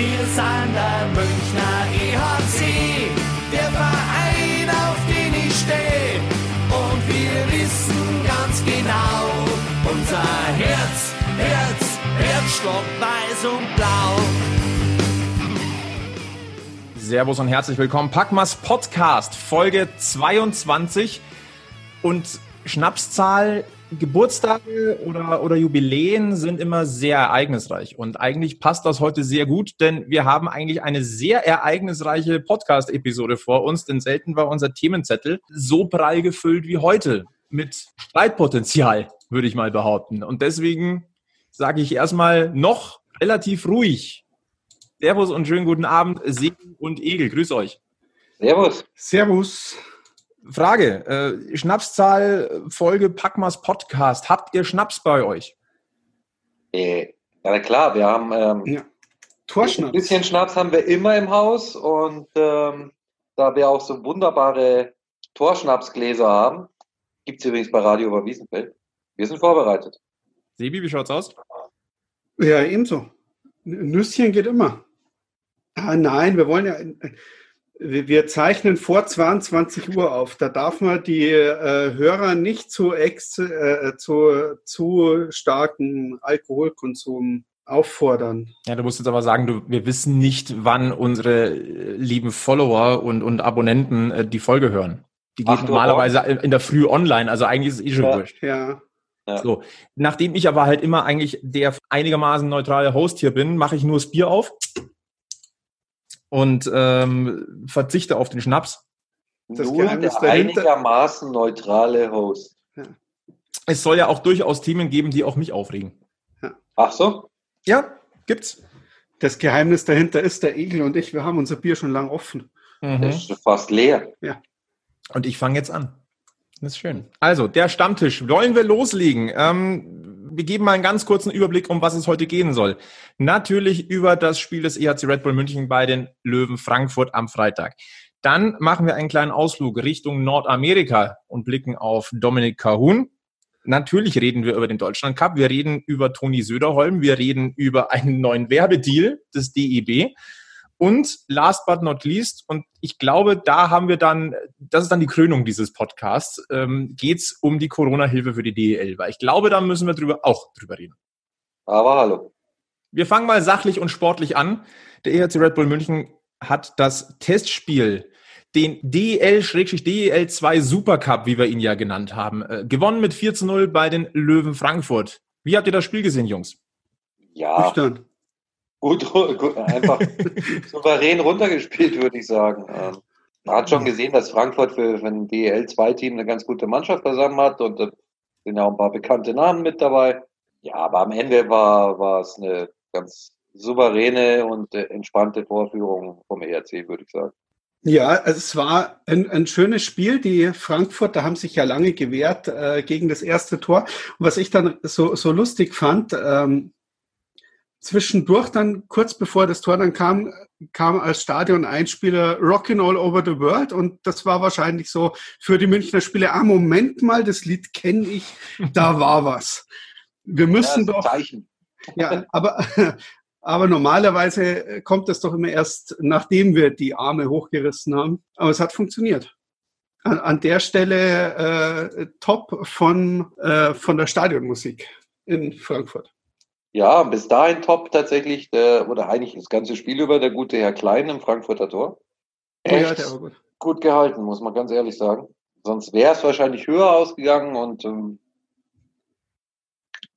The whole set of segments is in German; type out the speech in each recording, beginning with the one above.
Wir sind der Münchner EHC, der Verein, auf den ich stehe. Und wir wissen ganz genau, unser Herz, Herz, Herzschlag weiß und blau. Servus und herzlich willkommen. Packmas Podcast, Folge 22. Und Schnapszahl, Geburtstage oder, oder Jubiläen sind immer sehr ereignisreich. Und eigentlich passt das heute sehr gut, denn wir haben eigentlich eine sehr ereignisreiche Podcast-Episode vor uns, denn selten war unser Themenzettel so prall gefüllt wie heute. Mit Streitpotenzial, würde ich mal behaupten. Und deswegen sage ich erstmal noch relativ ruhig. Servus und schönen guten Abend, Segen und Egel. Grüß euch. Servus. Servus. Frage, äh, Schnapszahl, Folge Packmas Podcast. Habt ihr Schnaps bei euch? Äh, ja, klar, wir haben ähm, Ja. ein Torschnaps. bisschen Schnaps haben wir immer im Haus und ähm, da wir auch so wunderbare Torschnapsgläser haben, gibt es übrigens bei Radio über Wiesenfeld. Wir sind vorbereitet. Sebi, wie schaut's aus? Ja, ebenso. Nüsschen geht immer. Ah, nein, wir wollen ja. Wir wir zeichnen vor 22 Uhr auf. Da darf man die äh, Hörer nicht zu, ex, äh, zu, zu starken Alkoholkonsum auffordern. Ja, du musst jetzt aber sagen, du, wir wissen nicht, wann unsere äh, lieben Follower und, und Abonnenten äh, die Folge hören. Die geht Uhr normalerweise in in der Früh online, also eigentlich ist es eh schon Ja. wurscht. Ja. Ja. So, nachdem ich aber halt immer eigentlich der einigermaßen neutrale Host hier bin, mache ich nur das Bier auf und ähm, verzichte auf den Schnaps. Das Nur Geheimnis der dahinter- einigermaßen neutrale Host. Es soll ja auch durchaus Themen geben, die auch mich aufregen. Ach so? Ja, gibt's. Das Geheimnis dahinter ist, der Egel und ich, wir haben unser Bier schon lang offen. Mhm. ist schon fast leer. Und ich fange jetzt an. Das ist schön. Also, der Stammtisch. Wollen wir loslegen? Ähm, wir geben mal einen ganz kurzen Überblick, um was es heute gehen soll. Natürlich über das Spiel des EHC Red Bull München bei den Löwen Frankfurt am Freitag. Dann machen wir einen kleinen Ausflug Richtung Nordamerika und blicken auf Dominik Kahun. Natürlich reden wir über den Deutschland Cup. Wir reden über Toni Söderholm. Wir reden über einen neuen Werbedeal des DEB. Und last but not least, und ich glaube, da haben wir dann, das ist dann die Krönung dieses Podcasts, ähm, geht's um die Corona-Hilfe für die DEL, weil ich glaube, da müssen wir drüber auch drüber reden. Aber hallo. Wir fangen mal sachlich und sportlich an. Der EHC Red Bull München hat das Testspiel, den DEL-DEL 2 Supercup, wie wir ihn ja genannt haben, äh, gewonnen mit 4 zu 0 bei den Löwen Frankfurt. Wie habt ihr das Spiel gesehen, Jungs? Ja, Nüchtern. Gut, gut einfach souverän runtergespielt, würde ich sagen. Ähm, man hat schon gesehen, dass Frankfurt für, für ein DEL-2-Team eine ganz gute Mannschaft zusammen hat und da sind ja auch ein paar bekannte Namen mit dabei. Ja, aber am Ende war, war es eine ganz souveräne und äh, entspannte Vorführung vom ERC, würde ich sagen. Ja, es war ein, ein schönes Spiel. Die Frankfurter haben sich ja lange gewehrt äh, gegen das erste Tor. Und was ich dann so, so lustig fand, ähm, zwischendurch dann, kurz bevor das Tor dann kam, kam als Stadion-Einspieler Rockin' All Over the World. Und das war wahrscheinlich so für die Münchner Spiele, ah, Moment mal, das Lied kenne ich, da war was. Wir müssen ja, doch. Zeichen. Ja, aber, aber normalerweise kommt das doch immer erst, nachdem wir die Arme hochgerissen haben. Aber es hat funktioniert. An, an der Stelle äh, top von, äh, von der Stadionmusik in Frankfurt. Ja, bis dahin top tatsächlich, der, oder eigentlich das ganze Spiel über, der gute Herr Klein im Frankfurter Tor. Ja, Echt war gut. gut gehalten, muss man ganz ehrlich sagen. Sonst wäre es wahrscheinlich höher ausgegangen und ähm,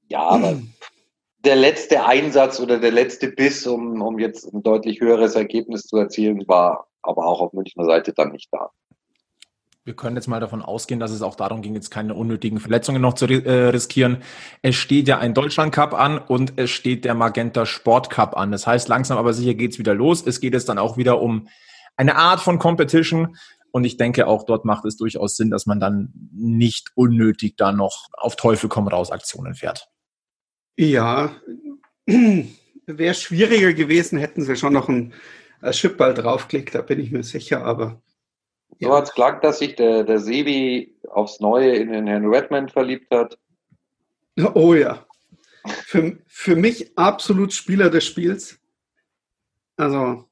ja, aber der letzte Einsatz oder der letzte Biss, um, um jetzt ein deutlich höheres Ergebnis zu erzielen, war aber auch auf Münchner Seite dann nicht da. Wir können jetzt mal davon ausgehen, dass es auch darum ging, jetzt keine unnötigen Verletzungen noch zu äh, riskieren. Es steht ja ein Deutschland Cup an und es steht der Magenta Sport Cup an. Das heißt, langsam aber sicher geht's wieder los. Es geht jetzt dann auch wieder um eine Art von Competition. Und ich denke, auch dort macht es durchaus Sinn, dass man dann nicht unnötig da noch auf Teufel komm raus Aktionen fährt. Ja, wäre schwieriger gewesen, hätten sie schon noch ein äh, Schippball draufgelegt, da bin ich mir sicher, aber So hat's gelangt, dass sich der, der Sebi aufs Neue in den Herrn Redmond verliebt hat. Oh ja. Für, für mich absolut Spieler des Spiels. Also.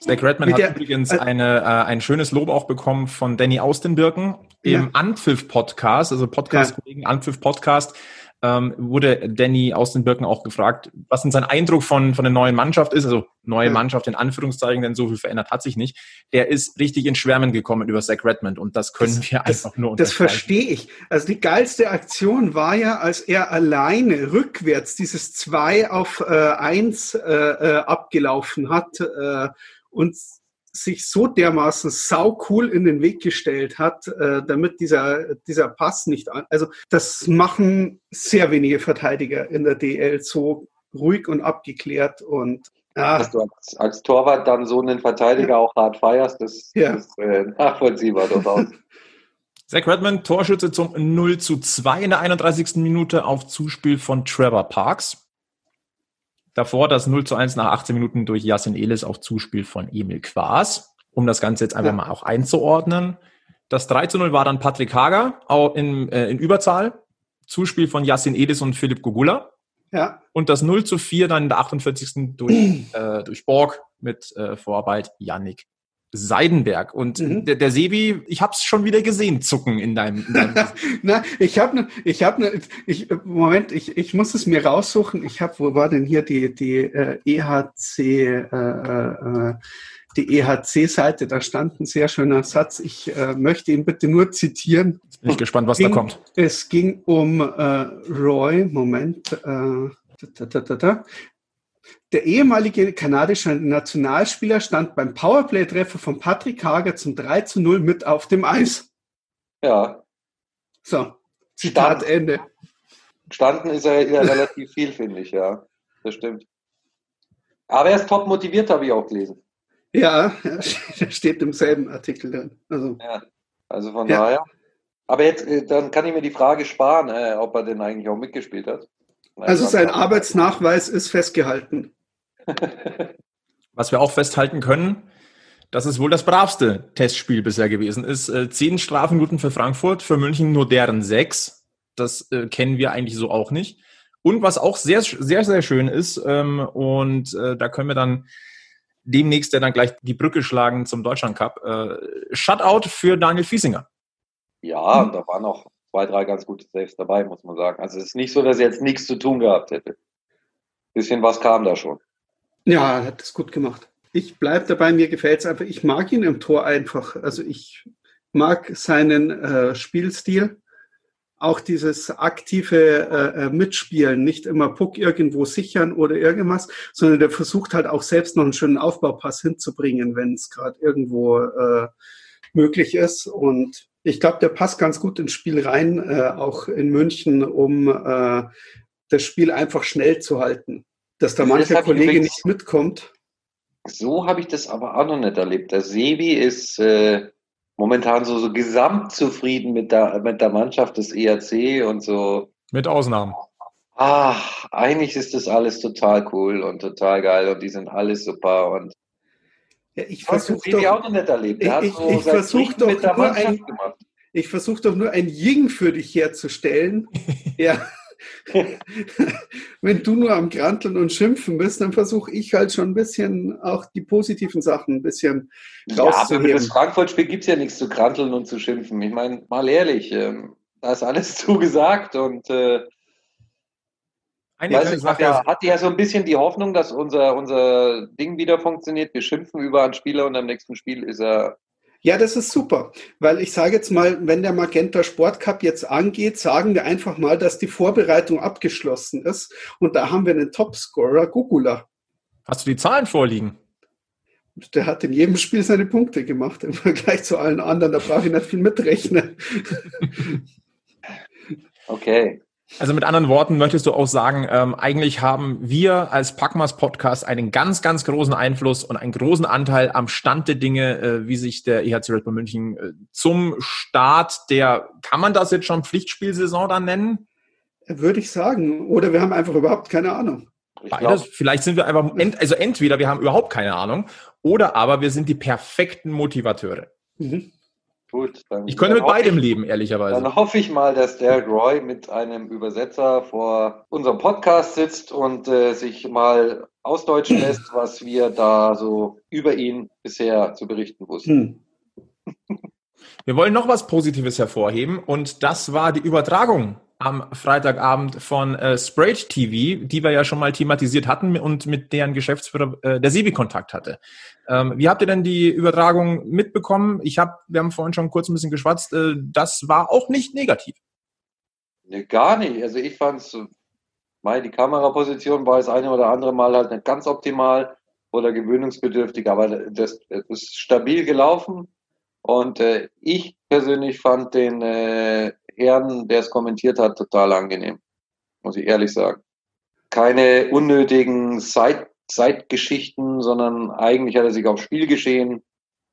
Zach Redman hat der, übrigens äh, eine, äh, ein schönes Lob auch bekommen von Danny Austenbirken im ja. Anpfiff-Podcast, also Podcast-Kollegen ja. Anpfiff-Podcast ähm, wurde Danny aus den Birken auch gefragt, was denn sein Eindruck von, von der neuen Mannschaft ist. Also neue. Mannschaft in Anführungszeichen, denn so viel verändert hat sich nicht. Der ist richtig ins Schwärmen gekommen über Zach Redmond und das können das, wir das, einfach nur Das verstehe ich. Also die geilste Aktion war ja, als er alleine rückwärts dieses 2 auf äh, 1 äh, äh, abgelaufen hat äh, und sich so dermaßen sau cool in den Weg gestellt hat, äh, damit dieser, dieser Pass nicht an. Also das machen sehr wenige Verteidiger in der DL so ruhig und abgeklärt und ja. Dass du als, als, Torwart dann so einen Verteidiger ja. auch hart feierst, das ja. ist äh, nachvollziehbar durchaus. Zach Redmond, Torschütze zum 0 zu 2 in der 31. Minute auf Zuspiel von Trevor Parks. Davor das 0 zu 1 nach 18 Minuten durch Yassin Elis auf Zuspiel von Emil Quas, um das Ganze jetzt einfach ja. mal auch einzuordnen. Das 3 zu 0 war dann Patrick Hager auch in, äh, in Überzahl. Zuspiel von Yassin Elis und Philipp Gugula. Ja. Und das 0 zu 4 dann in der 48. durch, äh, durch Borg mit äh, Vorarbeit Yannick Seidenberg. Und mhm. der, der Sebi, ich habe es schon wieder gesehen, zucken in deinem. In deinem Na, ich habe ne, ich habe ne, ich Moment, ich, ich muss es mir raussuchen. Ich habe, wo war denn hier die die äh, EHC äh, äh, die EHC-Seite? Da stand ein sehr schöner Satz. Ich äh, möchte ihn bitte nur zitieren. Jetzt bin ich gespannt, was ging, da kommt. Es ging um äh, Roy. Moment. Äh, da, da, da, da. Der ehemalige kanadische Nationalspieler stand beim Powerplay-Treffer von Patrick Hager zum 3 zu 0 mit auf dem Eis. Ja. So, Zitat Stand. Ende. Standen ist er ja relativ viel, finde ich, ja. Das stimmt. Aber er ist top motiviert, habe ich auch gelesen. Ja, der steht im selben Artikel drin. Also, ja, also von ja. daher. Aber jetzt, äh, dann kann ich mir die Frage sparen, äh, ob er denn eigentlich auch mitgespielt hat. Also sein Arbeitsnachweis ist festgehalten. Was wir auch festhalten können, dass es wohl das bravste Testspiel bisher gewesen ist. Äh, zehn Strafminuten für Frankfurt, für München nur deren sechs. Das äh, kennen wir eigentlich so auch nicht. Und was auch sehr, sehr, sehr schön ist, ähm, und äh, da können wir dann demnächst ja dann gleich die Brücke schlagen zum Deutschland Cup. Äh, Shutout für Daniel Fiesinger. Ja, da waren noch zwei, drei ganz gute Saves dabei, muss man sagen. Also es ist nicht so, dass er jetzt nichts zu tun gehabt hätte. Bisschen was kam da schon. Ja, er hat es gut gemacht. Ich bleibe dabei, mir gefällt es einfach. Ich mag ihn im Tor einfach. Also ich mag seinen äh, Spielstil. Auch dieses aktive äh, äh, Mitspielen, nicht immer Puck irgendwo sichern oder irgendwas, sondern der versucht halt auch selbst noch einen schönen Aufbaupass hinzubringen, wenn es gerade irgendwo äh, möglich ist. Und ich glaube, der passt ganz gut ins Spiel rein, äh, auch in München, um äh, das Spiel einfach schnell zu halten dass da mancher Kollege nicht mitkommt. So habe ich das aber auch noch nicht erlebt. Der Sebi ist äh, momentan so, so gesamt zufrieden mit der, mit der Mannschaft des ERC und so. Mit Ausnahmen. Ach, eigentlich ist das alles total cool und total geil und die sind alles super und ja, ich versuche doch, auch noch nicht erlebt. Der ich, so ich versuche doch nur ein, ich versuche doch nur ein Ying für dich herzustellen. ja. wenn du nur am Granteln und Schimpfen bist, dann versuche ich halt schon ein bisschen auch die positiven Sachen ein bisschen rauszuheben. Ja, aber für das Frankfurt-Spiel gibt es ja nichts zu granteln und zu schimpfen. Ich meine, mal ehrlich, ähm, da ist alles zugesagt und äh, eine weiß ich, Sache ja, hatte ja so ein bisschen die Hoffnung, dass unser, unser Ding wieder funktioniert. Wir schimpfen über einen Spieler und am nächsten Spiel ist er ja, das ist super, weil ich sage jetzt mal, wenn der Magenta Sport Cup jetzt angeht, sagen wir einfach mal, dass die Vorbereitung abgeschlossen ist und da haben wir einen Topscorer, Gugula. Hast du die Zahlen vorliegen? Der hat in jedem Spiel seine Punkte gemacht im Vergleich zu allen anderen, da brauche ich nicht viel mitrechnen. Okay. Also mit anderen Worten möchtest du auch sagen, ähm, eigentlich haben wir als Packmas Podcast einen ganz, ganz großen Einfluss und einen großen Anteil am Stand der Dinge, äh, wie sich der EHC Red Bull München äh, zum Start der, kann man das jetzt schon Pflichtspielsaison dann nennen? Würde ich sagen. Oder wir haben einfach überhaupt keine Ahnung. Beides. Vielleicht sind wir einfach, ent, also entweder wir haben überhaupt keine Ahnung oder aber wir sind die perfekten Motivateure. Mhm. Gut, dann, ich könnte mit beidem ich, leben, ehrlicherweise. Dann hoffe ich mal, dass Derek Roy mit einem Übersetzer vor unserem Podcast sitzt und äh, sich mal ausdeutschen lässt, was wir da so über ihn bisher zu berichten wussten. Hm. Wir wollen noch was Positives hervorheben und das war die Übertragung am Freitagabend von äh, Sprayed TV, die wir ja schon mal thematisiert hatten und mit deren Geschäftsführer äh, der Sebi Kontakt hatte. Ähm, wie habt ihr denn die Übertragung mitbekommen? Ich habe, wir haben vorhin schon kurz ein bisschen geschwatzt, äh, das war auch nicht negativ. Nee, gar nicht. Also ich fand es, die Kameraposition war das eine oder andere Mal halt nicht ganz optimal oder gewöhnungsbedürftig, aber das, das ist stabil gelaufen. Und äh, ich persönlich fand den äh, Herrn, der es kommentiert hat, total angenehm. Muss ich ehrlich sagen. Keine unnötigen Zeitgeschichten, sondern eigentlich hat er sich auf Spielgeschehen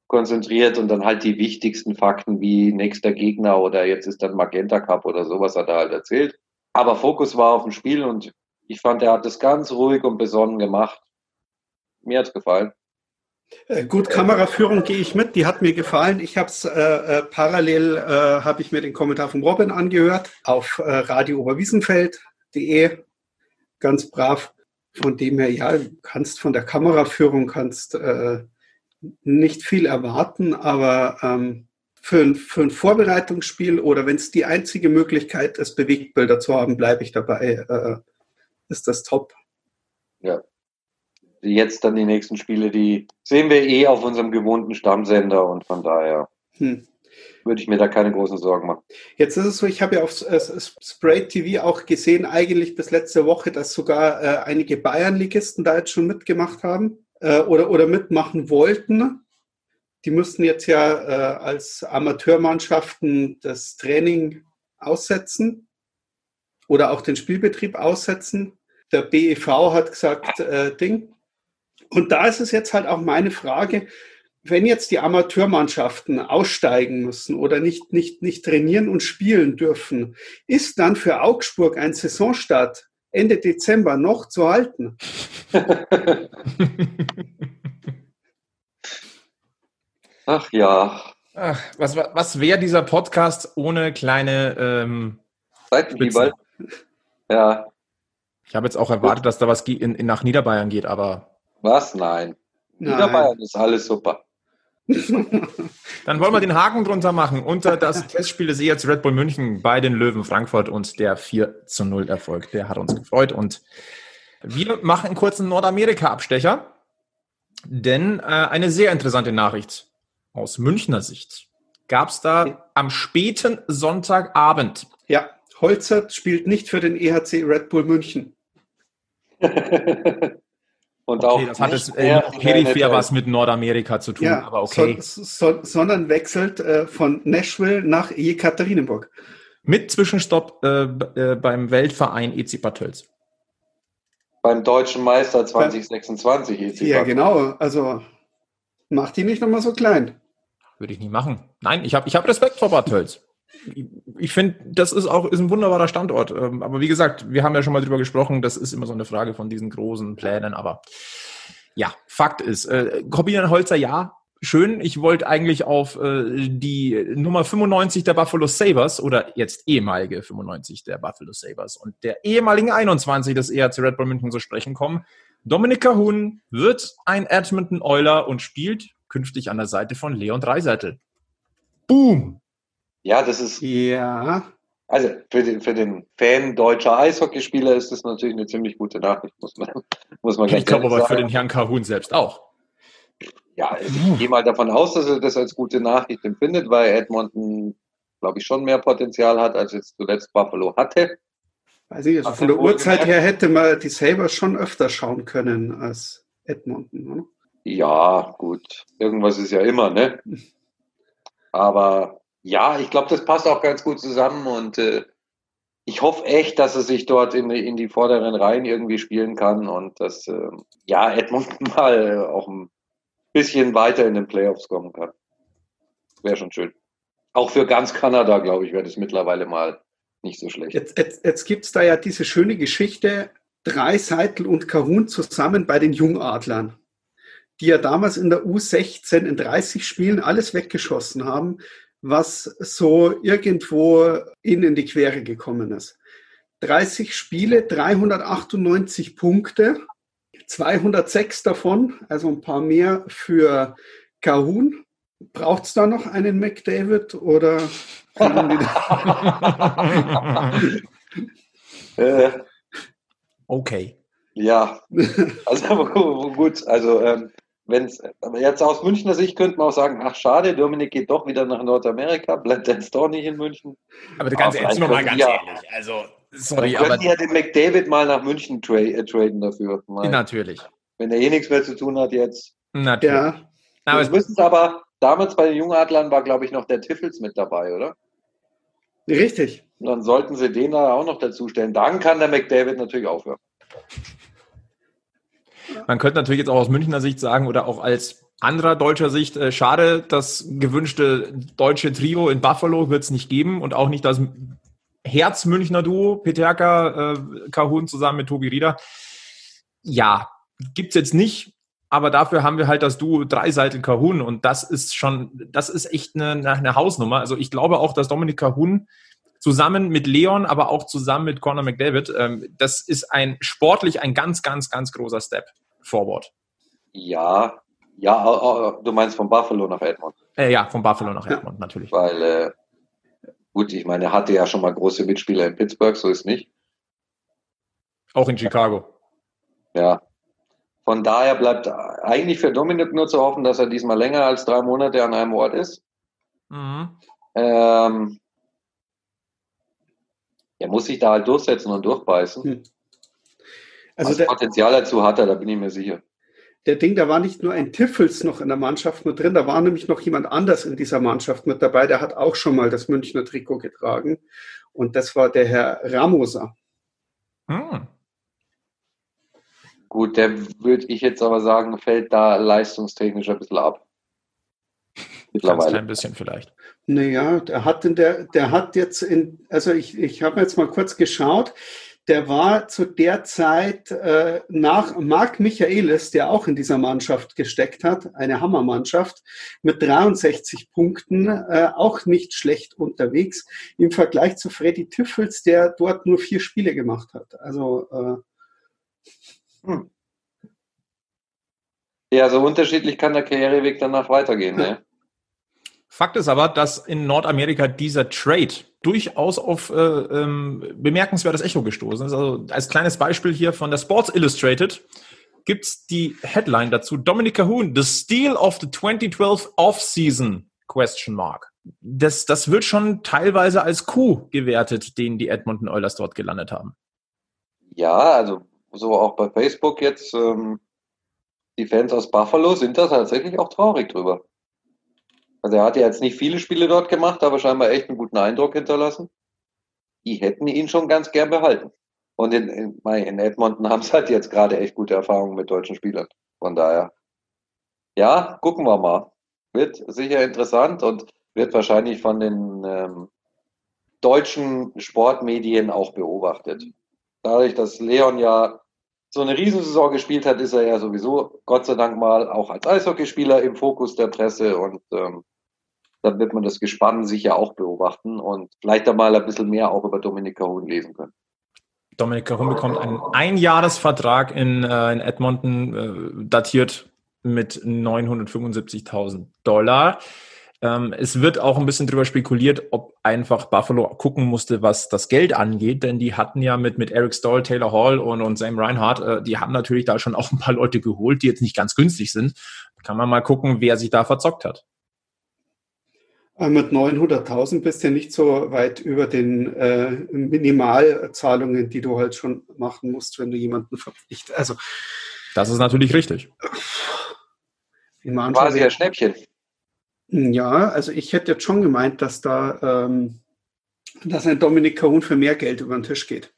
konzentriert und dann halt die wichtigsten Fakten wie nächster Gegner oder jetzt ist dann Magenta Cup oder sowas hat er halt erzählt. Aber Fokus war auf dem Spiel und ich fand, er hat das ganz ruhig und besonnen gemacht. Mir hat's gefallen. Äh, gut, Kameraführung gehe ich mit, die hat mir gefallen. Ich habe es äh, äh, parallel, äh, habe ich mir den Kommentar von Robin angehört auf äh, radiooberwiesenfeld.de, ganz brav. Von dem her, ja, kannst von der Kameraführung kannst äh, nicht viel erwarten, aber ähm, für, ein, für ein Vorbereitungsspiel oder wenn es die einzige Möglichkeit ist, Bewegtbilder zu haben, bleibe ich dabei, äh, ist das top. Ja, jetzt dann die nächsten Spiele, die sehen wir eh auf unserem gewohnten Stammsender und von daher hm. würde ich mir da keine großen Sorgen machen. Jetzt ist es so, ich habe ja auf äh, Spray TV auch gesehen, eigentlich bis letzte Woche, dass sogar äh, einige Bayern-Ligisten da jetzt schon mitgemacht haben äh, oder, oder mitmachen wollten. Die müssten jetzt ja äh, als Amateurmannschaften das Training aussetzen oder auch den Spielbetrieb aussetzen. Der BEV hat gesagt, äh, Ding, und da ist es jetzt halt auch meine Frage, wenn jetzt die Amateurmannschaften aussteigen müssen oder nicht, nicht, nicht trainieren und spielen dürfen, ist dann für Augsburg ein Saisonstart Ende Dezember noch zu halten? Ach ja. Ach, was was wäre dieser Podcast ohne kleine ähm? Ja. Ich habe jetzt auch erwartet, dass da was in, in, nach Niederbayern geht, aber was? Nein. Nein. Niederbayern ist alles super. Dann wollen wir den Haken drunter machen unter das Testspiel des ERC Red Bull München bei den Löwen Frankfurt und der 4 zu 0 Erfolg. Der hat uns gefreut und wir machen einen kurzen Nordamerika-Abstecher, denn äh, eine sehr interessante Nachricht aus Münchner Sicht gab es da am späten Sonntagabend. Ja, Holzert spielt nicht für den EHC Red Bull München. Und okay, auch das hat es äh, peripher was mit Nordamerika zu tun, ja, aber okay. So, so, sondern wechselt äh, von Nashville nach Ekaterinenburg. Mit Zwischenstopp äh, äh beim Weltverein EC Bad Tölz. Beim deutschen Meister 2026 EC Ja, genau. Also macht die nicht nochmal so klein. Würde ich nie machen. Nein, ich habe ich hab Respekt vor Bad Tölz ich finde, das ist auch ist ein wunderbarer Standort. Ähm, aber wie gesagt, wir haben ja schon mal drüber gesprochen, das ist immer so eine Frage von diesen großen Plänen. Aber ja, Fakt ist, äh, Corbinian Holzer, ja, schön. Ich wollte eigentlich auf äh, die Nummer 95 der Buffalo Sabres oder jetzt ehemalige 95 der Buffalo Sabres und der ehemaligen 21 des ERC Red Bull München zu sprechen kommen. Dominik Cahun wird ein Edmonton Euler und spielt künftig an der Seite von Leon Dreiseitel. Boom! Ja, das ist. Ja. Also für den, für den Fan deutscher Eishockeyspieler ist das natürlich eine ziemlich gute Nachricht, muss man, muss man Ich glaube aber sagen. für den Herrn Kahun selbst auch. Ja, ich gehe mal davon aus, dass er das als gute Nachricht empfindet, weil Edmonton, glaube ich, schon mehr Potenzial hat, als jetzt zuletzt Buffalo hatte. Also, also von der Uhrzeit her hätte man die Sabres schon öfter schauen können als Edmonton, oder? Ja, gut. Irgendwas ist ja immer, ne? Aber ja, ich glaube, das passt auch ganz gut zusammen und äh, ich hoffe echt, dass er sich dort in, in die vorderen Reihen irgendwie spielen kann und dass äh, ja Edmonton mal auch ein bisschen weiter in den Playoffs kommen kann. Wäre schon schön. Auch für ganz Kanada, glaube ich, wäre das mittlerweile mal nicht so schlecht. Jetzt, jetzt, jetzt gibt es da ja diese schöne Geschichte, drei Seitel und Kahun zusammen bei den Jungadlern, die ja damals in der U16 in 30 Spielen alles weggeschossen haben was so irgendwo ihnen in die Quere gekommen ist. 30 Spiele, 398 Punkte, 206 davon, also ein paar mehr für Kahun. Braucht es da noch einen McDavid oder äh, okay. Ja, also gut, also ähm, wenn es jetzt aus Münchner Sicht könnte man auch sagen, ach schade, Dominik geht doch wieder nach Nordamerika, bleibt jetzt doch nicht in München. Aber ganz ehrlich, noch mal ganz ja, ehrlich, also sorry, aber ja den McDavid mal nach München tra äh, traden dafür. Mal. Natürlich. Wenn er eh nichts mehr zu tun hat jetzt. Natürlich. Ja. Aber wir müssen es aber damals bei den Jungadlern war glaube ich noch der Tiffels mit dabei, oder? Richtig. Und dann sollten sie den da auch noch dazu stellen. Dann kann der McDavid natürlich aufhören. Man könnte natürlich jetzt auch aus Münchner Sicht sagen oder auch als anderer deutscher Sicht, äh, schade, das gewünschte deutsche Trio in Buffalo wird es nicht geben und auch nicht das Herz-Münchner Duo, Peterka, äh, Kahun zusammen mit Tobi Rieder. Ja, gibt's jetzt nicht, aber dafür haben wir halt das Duo Dreiseitel Kahun und das ist schon, das ist echt eine, eine Hausnummer. Also ich glaube auch, dass Dominik Kahun zusammen mit Leon, aber auch zusammen mit Conor McDavid. Ähm, das ist ein sportlich ein ganz, ganz, ganz großer Step forward. Ja, ja, du meinst von Buffalo nach Edmond. Äh, ja, von Buffalo nach Edmond, natürlich. Weil, äh, gut, ich meine, er hatte ja schon mal große Mitspieler in Pittsburgh, so ist nicht. Auch in Chicago. Ja. Von daher bleibt eigentlich für Dominik nur zu hoffen, dass er diesmal länger als drei Monate an einem Ort ist. Mhm. Ähm, er muss sich da halt durchsetzen und durchbeißen. Hm. Also das Potenzial dazu hat er, da bin ich mir sicher. Der Ding, da war nicht nur ein Tiffels noch in der Mannschaft mit drin, da war nämlich noch jemand anders in dieser Mannschaft mit dabei, der hat auch schon mal das Münchner Trikot getragen. Und das war der Herr Ramoser. Hm. Gut, der würde ich jetzt aber sagen, fällt da leistungstechnisch ein bisschen ab. Mittlerweile. Ein bisschen vielleicht. Naja, der hat, in der, der hat jetzt in, also ich, ich habe jetzt mal kurz geschaut, der war zu der Zeit äh, nach Marc Michaelis, der auch in dieser Mannschaft gesteckt hat, eine Hammermannschaft, mit 63 Punkten, äh, auch nicht schlecht unterwegs, im Vergleich zu Freddy Tüffels, der dort nur vier Spiele gemacht hat. Also äh, hm. Ja, so unterschiedlich kann der Karriereweg danach weitergehen. Ne? Fakt ist aber, dass in Nordamerika dieser Trade durchaus auf äh, ähm, bemerkenswertes Echo gestoßen ist. Also als kleines Beispiel hier von der Sports Illustrated gibt's die Headline dazu. Dominic Cahoon, the steal of the 2012 Off-Season, question mark. Das, das wird schon teilweise als Coup gewertet, den die Edmonton Oilers dort gelandet haben. Ja, also so auch bei Facebook jetzt, ähm, die Fans aus Buffalo sind da tatsächlich auch traurig drüber. Also er hat ja jetzt nicht viele Spiele dort gemacht, aber scheinbar echt einen guten Eindruck hinterlassen. Die hätten ihn schon ganz gern behalten. Und in, in, in Edmonton haben sie halt jetzt gerade echt gute Erfahrungen mit deutschen Spielern. Von daher, ja, gucken wir mal. Wird sicher interessant und wird wahrscheinlich von den ähm, deutschen Sportmedien auch beobachtet. Dadurch, dass Leon ja so eine Riesensaison gespielt hat, ist er ja sowieso Gott sei Dank mal auch als Eishockeyspieler im Fokus der Presse und ähm, dann wird man das Gespann sicher auch beobachten und vielleicht einmal ein bisschen mehr auch über Dominik Cahun lesen können. Dominik Cahun bekommt einen Einjahresvertrag in, äh, in Edmonton, äh, datiert mit 975.000 Dollar. Ähm, es wird auch ein bisschen drüber spekuliert, ob einfach Buffalo gucken musste, was das Geld angeht, denn die hatten ja mit, mit Eric Stoll, Taylor Hall und, und Sam Reinhardt, äh, die haben natürlich da schon auch ein paar Leute geholt, die jetzt nicht ganz günstig sind. Kann man mal gucken, wer sich da verzockt hat. Äh, mit 900.000 bist du ja nicht so weit über den äh, Minimalzahlungen, die du halt schon machen musst, wenn du jemanden verpflichtest. Also, das ist natürlich richtig. Quasi ein Schnäppchen. Ja, also ich hätte jetzt schon gemeint, dass da ähm, dass ein Dominik Kahun für mehr Geld über den Tisch geht.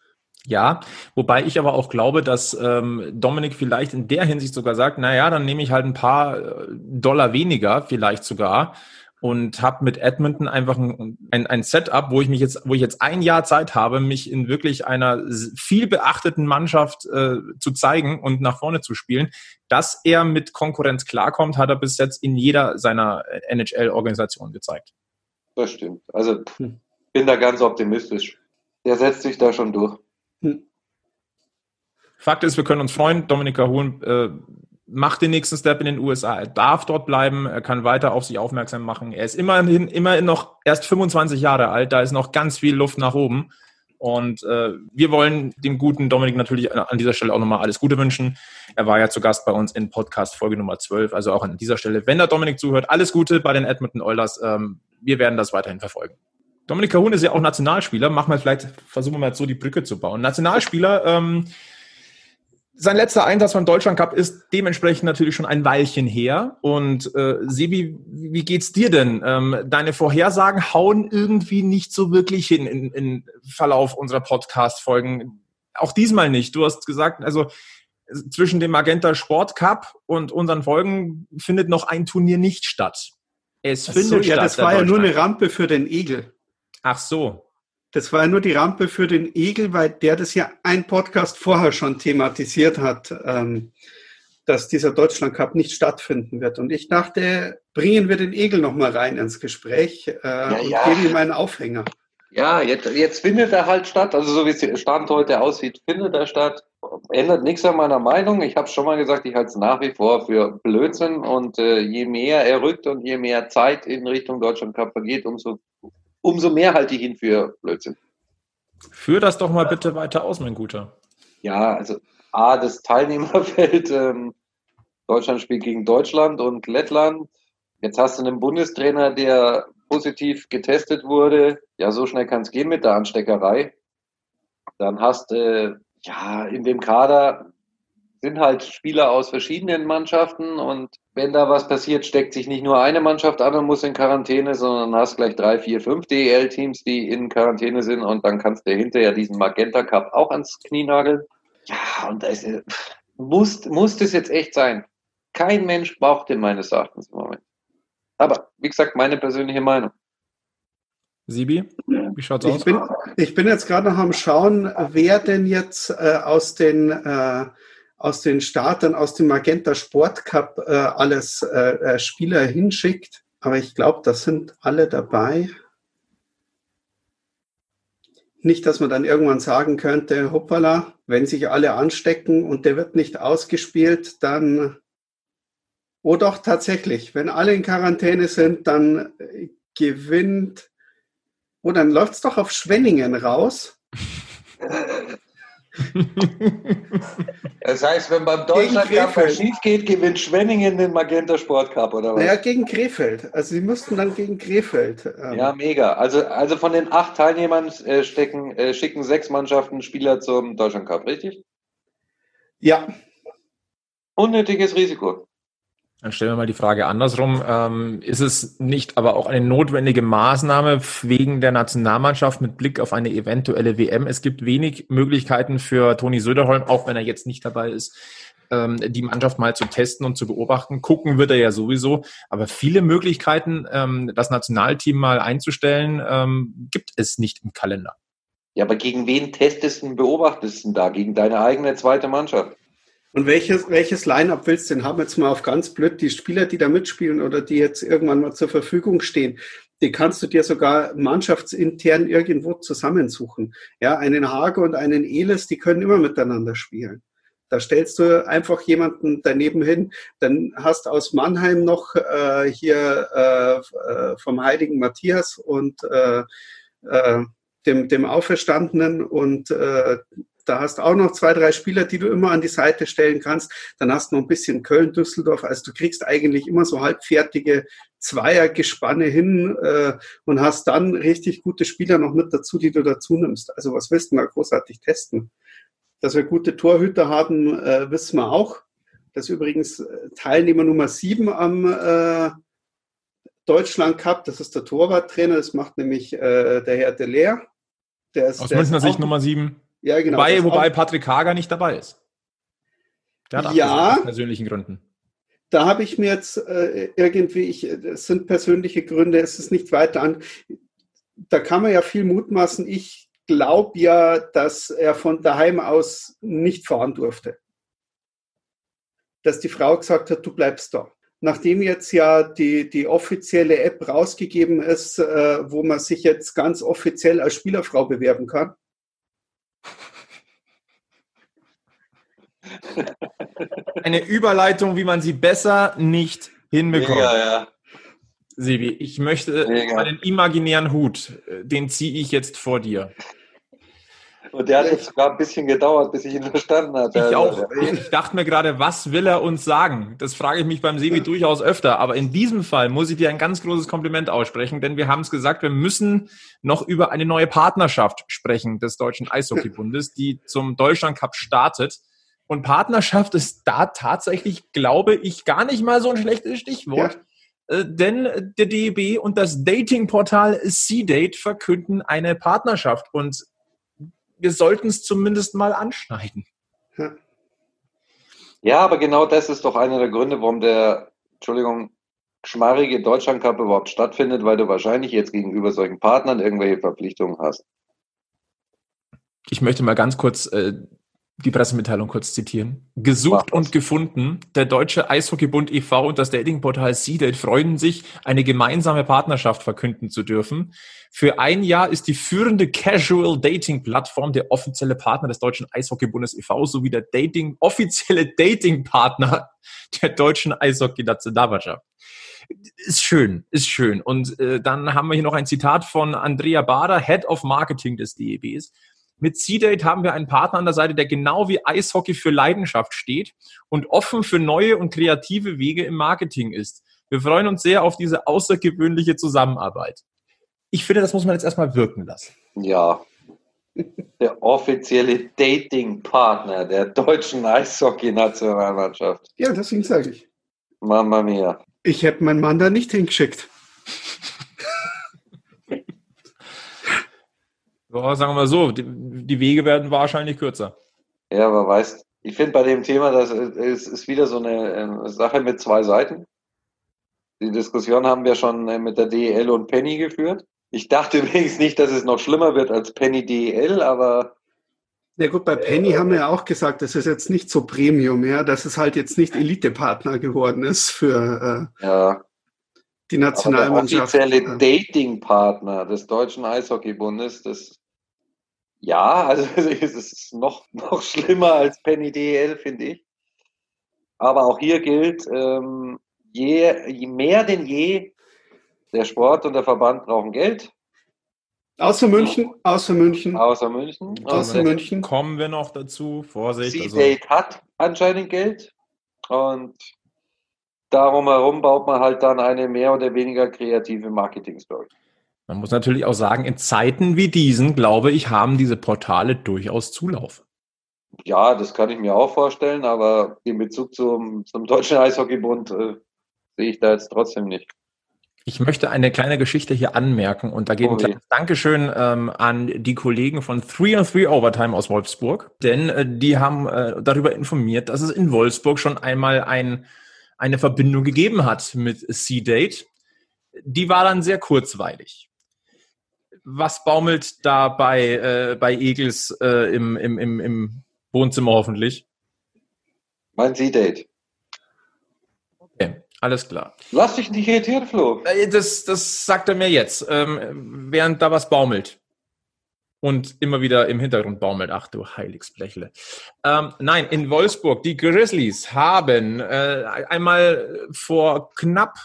Ja, wobei ich aber auch glaube, dass ähm, Dominik vielleicht in der Hinsicht sogar sagt, naja, dann nehme ich halt ein paar äh, Dollar weniger, vielleicht sogar, und habe mit Edmonton einfach ein, ein, ein, Setup, wo ich mich jetzt, wo ich jetzt ein Jahr Zeit habe, mich in wirklich einer viel beachteten Mannschaft äh, zu zeigen und nach vorne zu spielen. Dass er mit Konkurrenz klarkommt, hat er bis jetzt in jeder seiner NHL-Organisationen gezeigt. Das stimmt. Also hm. bin da ganz optimistisch. Der setzt sich da schon durch. Hm. Fakt ist, wir können uns freuen. Dominika Hohn äh, macht den nächsten Step in den USA. Er darf dort bleiben. Er kann weiter auf sich aufmerksam machen. Er ist immerhin, immerhin noch erst 25 Jahre alt. Da ist noch ganz viel Luft nach oben. Und äh, wir wollen dem guten Dominik natürlich an dieser Stelle auch nochmal alles Gute wünschen. Er war ja zu Gast bei uns in Podcast Folge Nummer 12. Also auch an dieser Stelle, wenn der Dominik zuhört, alles Gute bei den Edmonton Oilers. Ähm, wir werden das weiterhin verfolgen. Dominik Kahun ist ja auch Nationalspieler. Machen wir vielleicht, versuchen wir mal so die Brücke zu bauen. Nationalspieler, ähm, sein letzter Einsatz beim Deutschland Cup ist dementsprechend natürlich schon ein Weilchen her. Und äh, Sebi, wie geht's dir denn? Ähm, deine Vorhersagen hauen irgendwie nicht so wirklich hin im in, in Verlauf unserer Podcast-Folgen. Auch diesmal nicht. Du hast gesagt, also zwischen dem Magenta Sport Cup und unseren Folgen findet noch ein Turnier nicht statt. Es Ach findet so, statt. Ja, das war ja nur eine Rampe für den Egel. Ach so. Das war ja nur die Rampe für den Egel, weil der das ja ein Podcast vorher schon thematisiert hat, ähm, dass dieser Deutschland Cup nicht stattfinden wird. Und ich dachte, bringen wir den Egel nochmal rein ins Gespräch äh, ja, und ja. geben ihm einen Aufhänger. Ja, jetzt, jetzt findet er halt statt. Also so wie es Stand heute aussieht, findet er statt. Ändert nichts an meiner Meinung. Ich habe schon mal gesagt, ich halte es nach wie vor für Blödsinn. Und äh, je mehr er rückt und je mehr Zeit in Richtung Deutschland Cup vergeht, umso umso mehr halte ich ihn für Blödsinn. Führ das doch mal bitte weiter aus, mein Guter. Ja, also A, das Teilnehmerfeld, ähm, Deutschland spielt gegen Deutschland und Lettland. Jetzt hast du einen Bundestrainer, der positiv getestet wurde. Ja, so schnell kann es gehen mit der Ansteckerei. Dann hast du, äh, ja, in dem Kader sind halt Spieler aus verschiedenen Mannschaften und wenn da was passiert, steckt sich nicht nur eine Mannschaft an und muss in Quarantäne, sondern hast gleich drei, vier, fünf DEL-Teams, die in Quarantäne sind und dann kannst du hinterher diesen Magenta Cup auch ans Knie nageln. Ja, und das ist, muss, muss das jetzt echt sein. Kein Mensch braucht den meines Erachtens im Moment. Aber, wie gesagt, meine persönliche Meinung. Sibi, wie schaut's aus? Ich bin, ich bin jetzt gerade noch am Schauen, wer denn jetzt äh, aus den äh, aus den Startern, aus dem Magenta Sport Cup äh, alles äh, äh Spieler hinschickt. Aber ich glaube, das sind alle dabei. Nicht, dass man dann irgendwann sagen könnte, hoppala, wenn sich alle anstecken und der wird nicht ausgespielt, dann, oh doch, tatsächlich, wenn alle in Quarantäne sind, dann gewinnt, oh, dann läuft es doch auf Schwenningen raus. Das heißt, wenn beim Deutschland Cup schief geht, gewinnt Schwenningen den Magenta Sport Cup, oder was? Naja, gegen Krefeld. Also sie mussten dann gegen Krefeld. Ähm ja, mega. Also, also von den acht Teilnehmern äh, stecken, äh, schicken sechs Mannschaften Spieler zum Deutschland Cup, richtig? Ja. Unnötiges Risiko. Dann stellen wir mal die Frage andersrum. Ähm, ist es nicht aber auch eine notwendige Maßnahme wegen der Nationalmannschaft mit Blick auf eine eventuelle WM? Es gibt wenig Möglichkeiten für Toni Söderholm, auch wenn er jetzt nicht dabei ist, ähm, die Mannschaft mal zu testen und zu beobachten. Gucken wird er ja sowieso. Aber viele Möglichkeiten, ähm, das Nationalteam mal einzustellen, ähm, gibt es nicht im Kalender. Ja, aber gegen wen testest und beobachtest du da? Gegen deine eigene zweite Mannschaft? Und welches, welches Line-Up willst du denn haben? Jetzt mal auf ganz blöd, die Spieler, die da mitspielen oder die jetzt irgendwann mal zur Verfügung stehen, die kannst du dir sogar mannschaftsintern irgendwo zusammensuchen. Ja, einen Hage und einen Eles, die können immer miteinander spielen. Da stellst du einfach jemanden daneben hin. Dann hast aus Mannheim noch äh, hier äh, äh vom heiligen Matthias und äh, äh, dem, dem Auferstandenen und äh, da hast du auch noch zwei, drei Spieler, die du immer an die Seite stellen kannst. Dann hast du noch ein bisschen Köln, Düsseldorf. Also du kriegst eigentlich immer so halbfertige Zweiergespanne hin äh, und hast dann richtig gute Spieler noch mit dazu, die du dazu nimmst. Also was willst du mal großartig testen? Dass wir gute Torhüter haben, äh, wissen wir auch. Das ist übrigens äh, Teilnehmer Nummer sieben am äh, Deutschland Cup. Das ist der Torwarttrainer. Das macht nämlich äh, der Herr Delair. Der ist, Aus Münchner Sicht Nummer sieben. Ja, genau. Wobei, wobei Patrick Hager nicht dabei ist. Der ja, aus persönlichen Gründen. Da habe ich mir jetzt äh, irgendwie, ich, es sind persönliche Gründe, es ist nicht weiter an. Da kann man ja viel mutmaßen. Ich glaube ja, dass er von daheim aus nicht fahren durfte. Dass die Frau gesagt hat, du bleibst da. nachdem jetzt ja die, die offizielle App rausgegeben ist, äh, wo man sich jetzt ganz offiziell als Spielerfrau bewerben kann? Eine Überleitung, wie man sie besser nicht hinbekommt. Mega, ja. Sebi, ich möchte Mega. meinen imaginären Hut, äh, den ziehe ich jetzt vor dir. Und der hat jetzt sogar ein bisschen gedauert, bis ich ihn verstanden hatte. Ich auch. Ich dachte mir gerade, was will er uns sagen? Das frage ich mich beim Sebi durchaus öfter. Aber in diesem Fall muss ich dir ein ganz großes Kompliment aussprechen, denn wir haben es gesagt, wir müssen noch über eine neue Partnerschaft sprechen des Deutschen Eishockeybundes, die zum Deutschland Cup startet. Und Partnerschaft ist da tatsächlich, glaube ich, gar nicht mal so ein schlechtes Stichwort. Äh, Denn der DEB und das Datingportal C-Date verkünden eine Partnerschaft. Und wir sollten es zumindest mal anschneiden. Ja, aber genau das ist doch einer der Gründe, warum der, Entschuldigung, schmarrige Deutschland Cup überhaupt stattfindet, weil du wahrscheinlich jetzt gegenüber solchen Partnern irgendwelche Verpflichtungen hast. Ich möchte mal ganz kurz äh, die Pressemitteilung kurz zitieren. Gesucht und gefunden. Der Deutsche Eishockeybund e.V. und das Datingportal C-Date freuen sich, eine gemeinsame Partnerschaft verkünden zu dürfen. Für ein Jahr ist die führende Casual Dating Plattform der offizielle Partner des Deutschen Eishockeybundes e.V. sowie der Dating, offizielle Dating Partner der deutschen Eishockey-Nationalmannschaft. Ist schön, ist schön. Und äh, dann haben wir hier noch ein Zitat von Andrea Bader, Head of Marketing des DEBs. Mit C-Date haben wir einen Partner an der Seite, der genau wie Eishockey für Leidenschaft steht und offen für neue und kreative Wege im Marketing ist. Wir freuen uns sehr auf diese außergewöhnliche Zusammenarbeit. Ich finde, das muss man jetzt erstmal wirken lassen. Ja. Der offizielle Dating-Partner der deutschen Eishockey-Nationalmannschaft. Ja, deswegen sage ich. Mama mia. Ich hätte meinen Mann da nicht hingeschickt. Ja, sagen wir mal so, die, die Wege werden wahrscheinlich kürzer. Ja, aber weißt, ich finde bei dem Thema, das ist, ist wieder so eine äh, Sache mit zwei Seiten. Die Diskussion haben wir schon äh, mit der DEL und Penny geführt. Ich dachte übrigens nicht, dass es noch schlimmer wird als Penny DEL, aber Ja gut, bei Penny haben wir ja auch gesagt, das ist jetzt nicht so Premium, ja, dass es halt jetzt nicht Elite-Partner geworden ist für äh, ja, die aber der Nationalmannschaft. offizielle Äh, Dating-Partner des Deutschen Eishockeybundes, das ja, also es ist noch, noch schlimmer als Penny DEL, finde ich. Aber auch hier gilt, ähm, je, je mehr denn je, der Sport und der Verband brauchen Geld, außer München, außer München, außer München. außer München. Kommen wir noch dazu. Vorsicht. Also, C-Date hat anscheinend Geld und darum herum baut man halt dann eine mehr oder weniger kreative Marketing-Story. Man muss natürlich auch sagen, in Zeiten wie diesen, glaube ich, haben diese Portale durchaus Zulauf. Ja, das kann ich mir auch vorstellen, aber den Bezug zum, zum Deutschen Eishockeybund äh, sehe ich da jetzt trotzdem nicht. Ich möchte eine kleine Geschichte hier anmerken und da geht ein Oh je. kleines Dankeschön ähm, an die Kollegen von 3 on 3 Overtime aus Wolfsburg, denn äh, die haben äh, darüber informiert, dass es in Wolfsburg schon einmal ein, eine Verbindung gegeben hat mit C-Date. Die war dann sehr kurzweilig. Was baumelt da bei, äh, bei Egels äh, im, im, im, im Wohnzimmer hoffentlich? Mein C-Date. Okay, alles klar. Lass dich nicht irritieren, Flo. Äh, Das, das sagt er mir jetzt, ähm, während da was baumelt. Und immer wieder im Hintergrund baumelt. Ach du Heiligsblechle. Ähm, nein, in Wolfsburg, die Grizzlies haben äh, einmal vor knapp,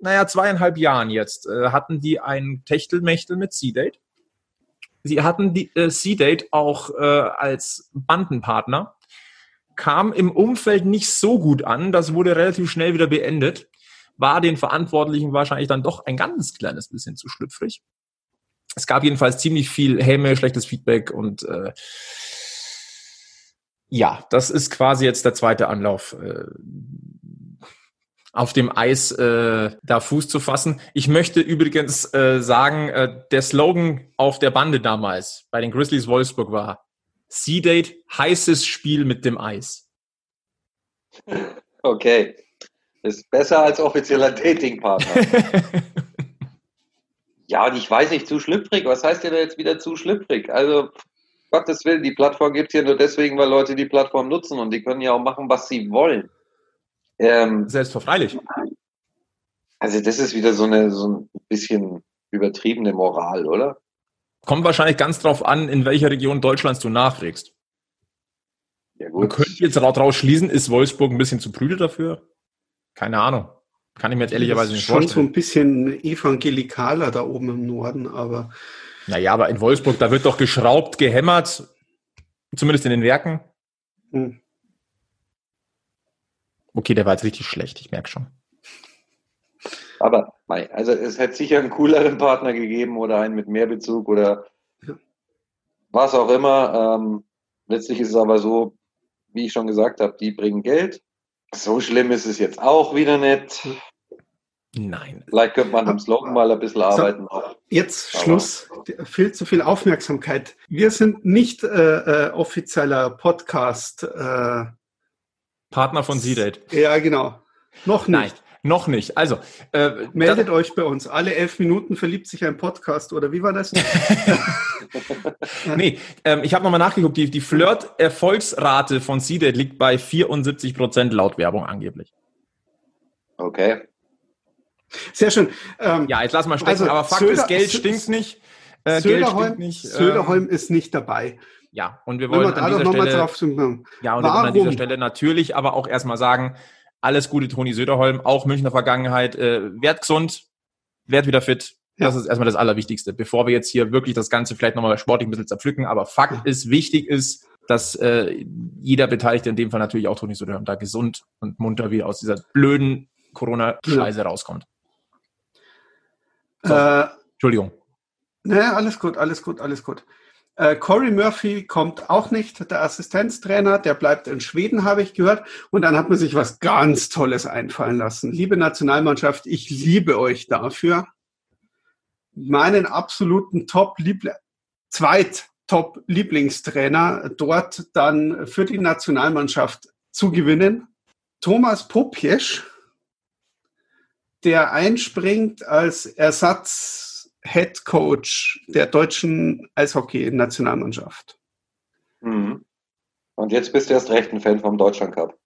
naja, zweieinhalb Jahren jetzt, äh, hatten die ein Techtelmechtel mit C-Date. Sie hatten die äh, C-Date auch äh, als Bandenpartner. Kam im Umfeld nicht so gut an. Das wurde relativ schnell wieder beendet war den Verantwortlichen wahrscheinlich dann doch ein ganz kleines bisschen zu schlüpfrig. Es gab jedenfalls ziemlich viel Häme, schlechtes Feedback und äh, ja, das ist quasi jetzt der zweite Anlauf, äh, auf dem Eis äh, da Fuß zu fassen. Ich möchte übrigens äh, sagen, äh, der Slogan auf der Bande damals bei den Grizzlies Wolfsburg war C-Date, heißes Spiel mit dem Eis. Okay. Ist besser als offizieller Datingpartner. ja, und ich weiß nicht, zu schlüpfrig. Was heißt denn da jetzt wieder zu schlüpfrig? Also, Gottes Willen, die Plattform gibt es ja nur deswegen, weil Leute die Plattform nutzen und die können ja auch machen, was sie wollen. Ähm, Selbstverfreilich. also das ist wieder so eine so ein bisschen übertriebene Moral, oder? Kommt wahrscheinlich ganz drauf an, in welcher Region Deutschlands du nachfragst. Ja Man könnte jetzt daraus schließen, ist Wolfsburg ein bisschen zu prüde dafür? Keine Ahnung. Kann ich mir jetzt ehrlicherweise nicht ist schon so vorstellen. ein bisschen evangelikaler da oben im Norden, aber Naja, aber in Wolfsburg, da wird doch geschraubt, gehämmert, zumindest in den Werken. hm, Okay, der war jetzt richtig schlecht, ich merke schon. Aber also es hätte sicher einen cooleren Partner gegeben oder einen mit mehr Bezug oder Ja. was auch immer. Ähm, letztlich ist es aber so, wie ich schon gesagt habe, die bringen Geld. So schlimm ist es jetzt auch wieder nicht. Nein. Vielleicht könnte man am Slogan mal ein bisschen arbeiten. Auch. jetzt Aber- Schluss. Viel zu viel Aufmerksamkeit. Wir sind nicht äh, äh, offizieller Podcast. Äh, Partner von Z-Date. ja, genau. Noch Nein, nicht. noch nicht. Also, äh, Meldet euch bei uns. Alle elf Minuten verliebt sich ein Podcast oder wie war das? Nee, ähm, ich habe nochmal nachgeguckt, die, die Flirt-Erfolgsrate von Seeded liegt bei 74 Prozent laut Werbung angeblich. Okay. Sehr schön. Ähm, Ja, jetzt lass mal stecken, Also, aber Fakt Söder- ist, Geld stinkt nicht. Äh, Geld Söderholm, stinkt nicht. ähm, Söderholm ist nicht dabei. Ja, und wir wollen wir an dieser Stelle, ja, und wir wollen an dieser? Stelle natürlich aber auch erstmal sagen, alles Gute Toni Söderholm, auch Münchner Vergangenheit, äh, werd gesund, werd wieder fit. Das ist erstmal das Allerwichtigste, bevor wir jetzt hier wirklich das Ganze vielleicht nochmal sportlich ein bisschen zerpflücken. Aber Fakt ist, wichtig ist, dass äh, jeder Beteiligte, in dem Fall natürlich auch Toni Söderholm, da gesund und munter wieder aus dieser blöden Corona-Scheiße rauskommt. So. Äh, Entschuldigung. Ne, alles gut, alles gut, alles gut. Äh, Corey Murphy kommt auch nicht, der Assistenztrainer, der bleibt in Schweden, habe ich gehört. Und dann hat man sich was ganz Tolles einfallen lassen. Liebe Nationalmannschaft, ich liebe euch dafür. Meinen absoluten Top Liebl zweit Top Lieblingstrainer dort dann für die Nationalmannschaft zu gewinnen. Thomas Popiesch, der einspringt als Ersatz Head Coach der deutschen Eishockey-Nationalmannschaft. Mhm. Und jetzt bist du erst recht ein Fan vom Deutschland Cup.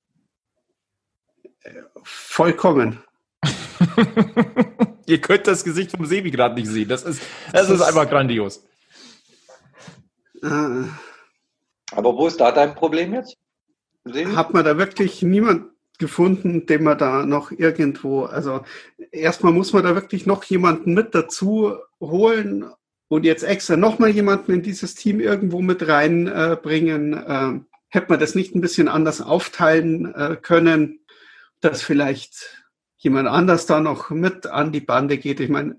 Vollkommen. Ihr könnt das Gesicht vom Sebi gerade nicht sehen. Das ist, das ist einfach grandios. Äh, Aber wo ist da dein Problem jetzt? Sebi? hat man da wirklich niemand gefunden, den man da noch irgendwo, also erstmal muss man da wirklich noch jemanden mit dazu holen und jetzt extra nochmal jemanden in dieses Team irgendwo mit reinbringen. Äh, ähm, hätte man das nicht ein bisschen anders aufteilen äh, können, dass vielleicht jemand anders da noch mit an die Bande geht. Ich meine,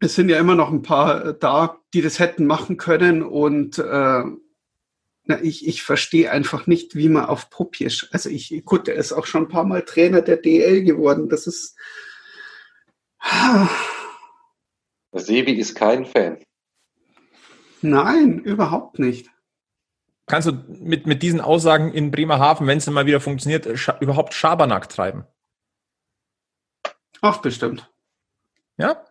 es sind ja immer noch ein paar äh, da, die das hätten machen können und äh, na, ich, ich verstehe einfach nicht, wie man auf Popiesch, also ich, gut, der ist auch schon ein paar Mal Trainer der DL geworden. Das ist, Sebi ist kein Fan. nein, überhaupt nicht. Kannst du mit, mit diesen Aussagen in Bremerhaven, wenn es mal wieder funktioniert, scha überhaupt Schabernack treiben? Ach, bestimmt. Ja?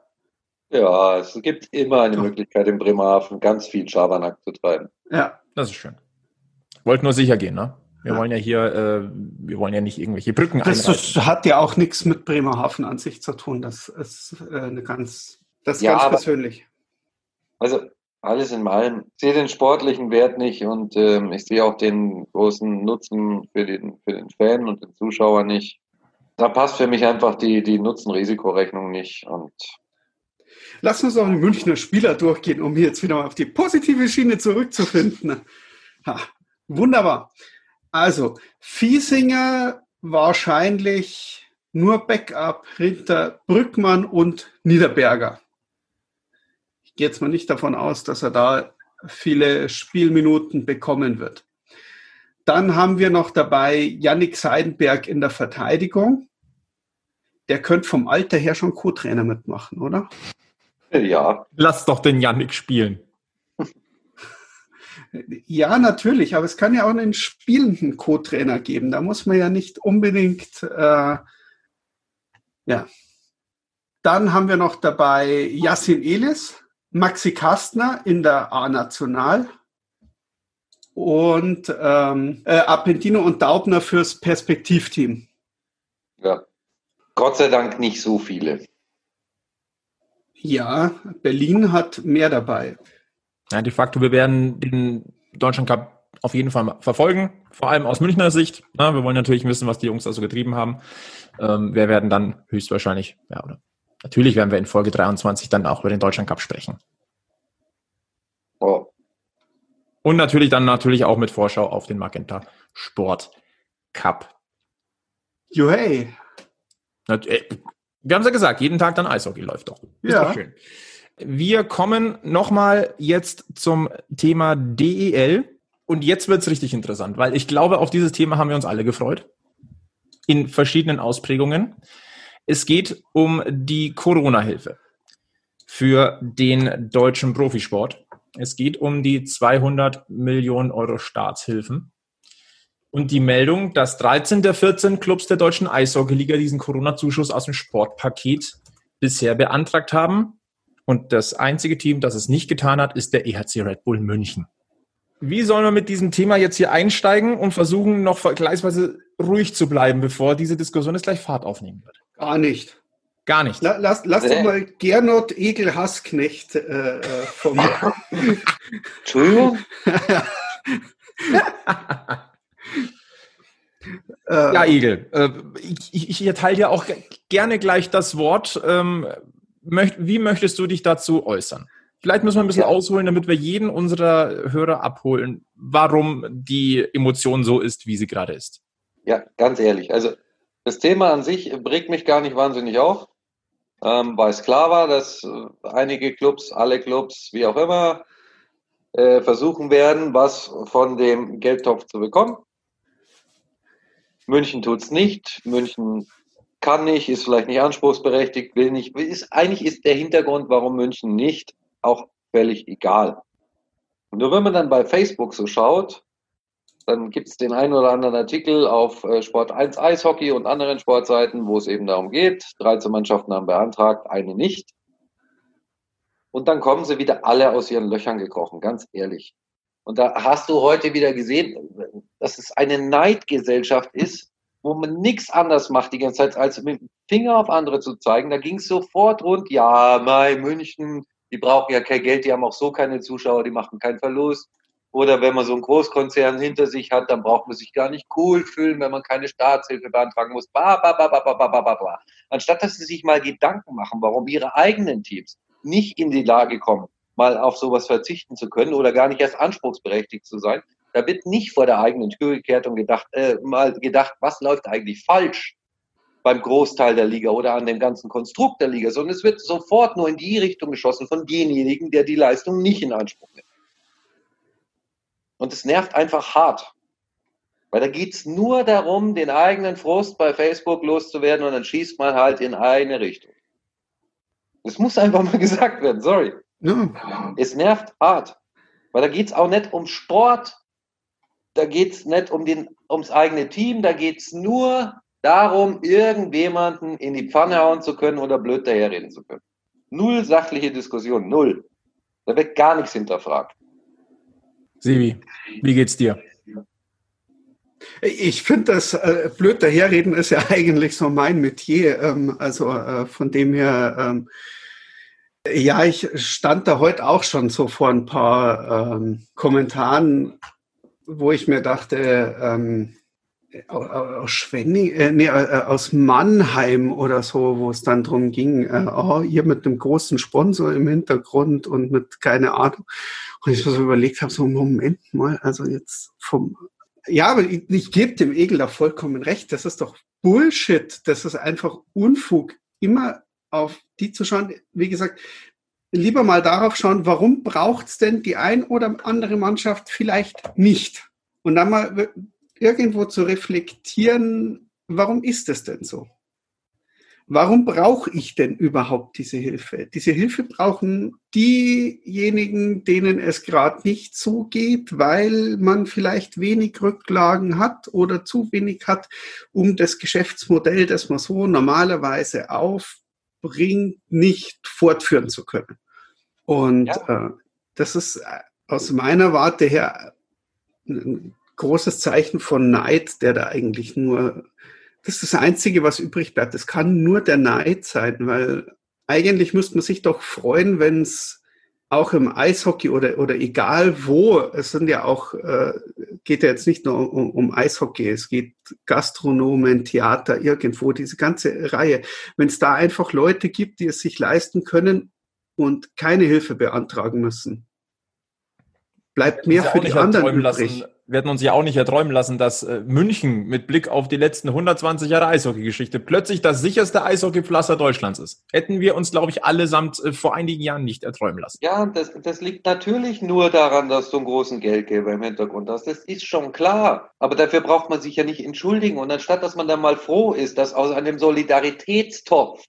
Ja, es gibt immer eine Möglichkeit in Bremerhaven ganz viel Schabernack zu treiben. Ja, Das ist schön. Wollt nur sicher gehen, ne? Wir Ja. wollen ja hier, äh, wir wollen ja nicht irgendwelche Brücken das, einreißen. das hat ja auch nichts mit Bremerhaven an sich zu tun. Das ist äh, eine ganz, das ist Ja, ganz aber- persönlich. Also alles in allem. Ich sehe den sportlichen Wert nicht und ähm, ich sehe auch den großen Nutzen für den, für den Fan und den Zuschauer nicht. Da passt für mich einfach die, die Nutzen-Risikorechnung nicht. Und Lass uns auch die Münchner Spieler durchgehen, um jetzt wieder mal auf die positive Schiene zurückzufinden. Ha, wunderbar. Also, Fiesinger wahrscheinlich nur Backup hinter Brückmann und Niederberger. Ich gehe jetzt mal nicht davon aus, dass er da viele Spielminuten bekommen wird. Dann haben wir noch dabei Yannick Seidenberg in der Verteidigung. Der könnte vom Alter her schon Co-Trainer mitmachen, oder? ja, Lass doch den Yannick spielen. Ja, natürlich, aber es kann ja auch einen spielenden Co-Trainer geben. Da muss man ja nicht unbedingt, äh, ja. Dann haben wir noch dabei Yassin Elis, Maxi Kastner in der A-National und ähm, äh, Appendino und Daubner fürs Perspektivteam. Ja. Gott sei Dank nicht so viele. Ja, Berlin hat mehr dabei. Ja, de facto, wir werden den Deutschland Cup auf jeden Fall verfolgen, vor allem aus Münchner Sicht. Na, wir wollen natürlich wissen, was die Jungs da so getrieben haben. Ähm, wir werden dann höchstwahrscheinlich, ja, oder natürlich werden wir in Folge 23 dann auch über den Deutschland Cup sprechen. Oh. Und natürlich dann natürlich auch mit Vorschau auf den Magenta Sport Cup. Juhey. Äh, wir haben es ja gesagt, jeden Tag dann Eishockey läuft doch. Ist Ja. doch schön. Wir kommen nochmal jetzt zum Thema DEL. Und jetzt wird's richtig interessant, weil ich glaube, auf dieses Thema haben wir uns alle gefreut. In verschiedenen Ausprägungen. Es geht um die Corona-Hilfe für den deutschen Profisport. Es geht um die 200 Millionen Euro Staatshilfen. Und die Meldung, dass 13 der 14 Clubs der deutschen Eishockeyliga diesen Corona-Zuschuss aus dem Sportpaket bisher beantragt haben. Und das einzige Team, das es nicht getan hat, ist der EHC Red Bull München. Wie sollen wir mit diesem Thema jetzt hier einsteigen und versuchen, noch vergleichsweise ruhig zu bleiben, bevor diese Diskussion jetzt gleich Fahrt aufnehmen wird? Gar nicht. Gar nicht. La, lass lass Nee. doch mal Gernot Egel Hassknecht äh, äh, vom. Entschuldigung? äh, Ja, Egel, äh, ich, ich, ich erteile dir auch ge- gerne gleich das Wort. Ähm, wie möchtest du dich dazu äußern? Vielleicht müssen wir ein bisschen Ja. ausholen, damit wir jeden unserer Hörer abholen, warum die Emotion so ist, wie sie gerade ist. Ja, ganz ehrlich. Also das Thema an sich bringt mich gar nicht wahnsinnig auf, ähm, weil es klar war, dass äh, einige Clubs, alle Clubs, wie auch immer, äh, versuchen werden, was von dem Geldtopf zu bekommen. München tut's nicht. München kann nicht, ist vielleicht nicht anspruchsberechtigt, will nicht. Ist, eigentlich ist der Hintergrund, warum München nicht, auch völlig egal. Nur wenn man dann bei Facebook so schaut, dann gibt es den einen oder anderen Artikel auf äh, Sport 1 Eishockey und anderen Sportseiten, wo es eben darum geht. 13 Mannschaften haben beantragt, eine nicht. Und dann kommen sie wieder alle aus ihren Löchern gekrochen, ganz ehrlich. Und da hast du heute wieder gesehen, dass es eine Neidgesellschaft ist, wo man nichts anders macht die ganze Zeit, als mit dem Finger auf andere zu zeigen. Da ging es sofort rund, ja, Mai, München, die brauchen ja kein Geld, die haben auch so keine Zuschauer, die machen keinen Verlust. Oder wenn man so einen Großkonzern hinter sich hat, dann braucht man sich gar nicht cool fühlen, wenn man keine Staatshilfe beantragen muss. Ba, ba, ba, ba, ba, ba, ba, ba. Anstatt dass sie sich mal Gedanken machen, warum ihre eigenen Teams nicht in die Lage kommen, mal auf sowas verzichten zu können oder gar nicht erst anspruchsberechtigt zu sein, da wird nicht vor der eigenen Tür gekehrt und gedacht, äh, mal gedacht, was läuft eigentlich falsch beim Großteil der Liga oder an dem ganzen Konstrukt der Liga, sondern es wird sofort nur in die Richtung geschossen von demjenigen, der die Leistung nicht in Anspruch nimmt. Und es nervt einfach hart. Weil da geht's nur darum, den eigenen Frust bei Facebook loszuwerden und dann schießt man halt in eine Richtung. Das muss einfach mal gesagt werden, sorry. ja. Es nervt hart. Weil da geht's auch nicht um Sport, da geht's nicht um den, ums eigene Team, da geht's nur darum, irgendjemanden in die Pfanne hauen zu können oder blöd daherreden zu können. Null sachliche Diskussion, null. Da wird gar nichts hinterfragt. Sebi, wie geht's dir? Ich finde das äh, blöd daherreden ist ja eigentlich so mein Metier. Ähm, also äh, von dem her, ähm, ja, ich stand da heute auch schon so vor ein paar ähm, Kommentaren, wo ich mir dachte, ähm, au- au- aus Schwenning, äh, nee, äh, aus Mannheim oder so, wo es dann drum ging, äh, oh, ihr mit einem großen Sponsor im Hintergrund und mit keine Ahnung. Und ich so überlegt habe, so Moment mal, also jetzt vom ja, aber ich, ich gebe dem Egel da vollkommen recht. Das ist doch Bullshit. Das ist einfach Unfug. Immer auf die zu schauen. Wie gesagt, lieber mal darauf schauen, warum braucht's denn die ein oder andere Mannschaft vielleicht nicht? Und dann mal irgendwo zu reflektieren, warum ist es denn so? Warum brauche ich denn überhaupt diese Hilfe? Diese Hilfe brauchen diejenigen, denen es gerade nicht so geht, weil man vielleicht wenig Rücklagen hat oder zu wenig hat, um das Geschäftsmodell, das man so normalerweise aufbringt, nicht fortführen zu können. Und äh, das ist äh, aus meiner Warte her ein großes Zeichen von Neid, der da eigentlich nur das ist das Einzige, was übrig bleibt. Es kann nur der Neid sein, weil eigentlich müsste man sich doch freuen, wenn es auch im Eishockey oder, oder egal wo, es sind ja auch, äh, geht ja jetzt nicht nur um, um Eishockey, es geht Gastronomen, Theater, irgendwo, diese ganze Reihe. Wenn es da einfach Leute gibt, die es sich leisten können und keine Hilfe beantragen müssen, bleibt mehr für die anderen übrig. Lassen wir hätten uns ja auch nicht erträumen lassen, dass äh, München mit Blick auf die letzten 120 Jahre Eishockey-Geschichte plötzlich das sicherste Eishockeypflaster Deutschlands ist. Hätten wir uns, glaube ich, allesamt äh, vor einigen Jahren nicht erträumen lassen. Ja, das, das liegt natürlich nur daran, dass du einen großen Geldgeber im Hintergrund hast. Das ist schon klar. Aber dafür braucht man sich ja nicht entschuldigen. Und anstatt, dass man dann mal froh ist, dass aus einem Solidaritätstopf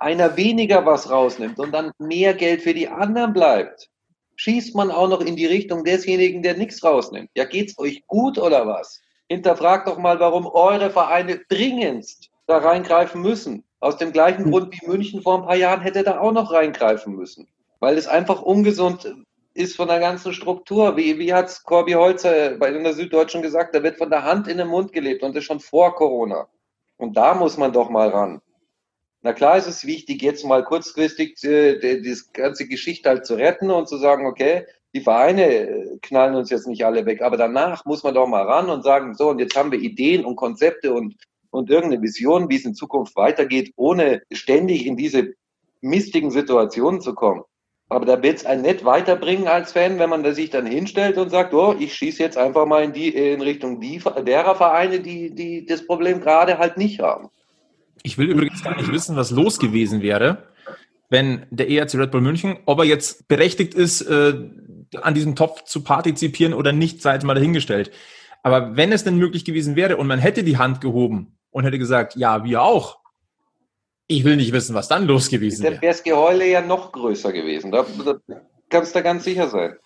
einer weniger was rausnimmt und dann mehr Geld für die anderen bleibt, schießt man auch noch in die Richtung desjenigen, der nichts rausnimmt. Ja, geht's euch gut oder was? Hinterfragt doch mal, warum eure Vereine dringendst da reingreifen müssen. Aus dem gleichen hm. Grund wie München vor ein paar Jahren hätte da auch noch reingreifen müssen. Weil es einfach ungesund ist von der ganzen Struktur. Wie, wie hat Corby Holzer bei der Süddeutschen gesagt, da wird von der Hand in den Mund gelebt und das schon vor Corona. Und da muss man doch mal ran. Na klar ist es wichtig, jetzt mal kurzfristig äh, die ganze Geschichte halt zu retten und zu sagen, okay, die Vereine äh, knallen uns jetzt nicht alle weg, aber danach muss man doch mal ran und sagen, so, und jetzt haben wir Ideen und Konzepte und, und irgendeine Vision, wie es in Zukunft weitergeht, ohne ständig in diese mistigen Situationen zu kommen. Aber da wird es einen nicht weiterbringen als Fan, wenn man da sich dann hinstellt und sagt, oh, ich schieße jetzt einfach mal in die in Richtung die, derer Vereine, die, die das Problem gerade halt nicht haben. Ich will übrigens gar nicht wissen, was los gewesen wäre, wenn der ERC Red Bull München, ob er jetzt berechtigt ist, äh, an diesem Topf zu partizipieren oder nicht, sei jetzt mal dahingestellt. Aber wenn es denn möglich gewesen wäre und man hätte die Hand gehoben und hätte gesagt, ja, wir auch, ich will nicht wissen, was dann los gewesen wäre. Dann wäre das Geheule ja noch größer gewesen. Da, da kannst du ganz sicher sein.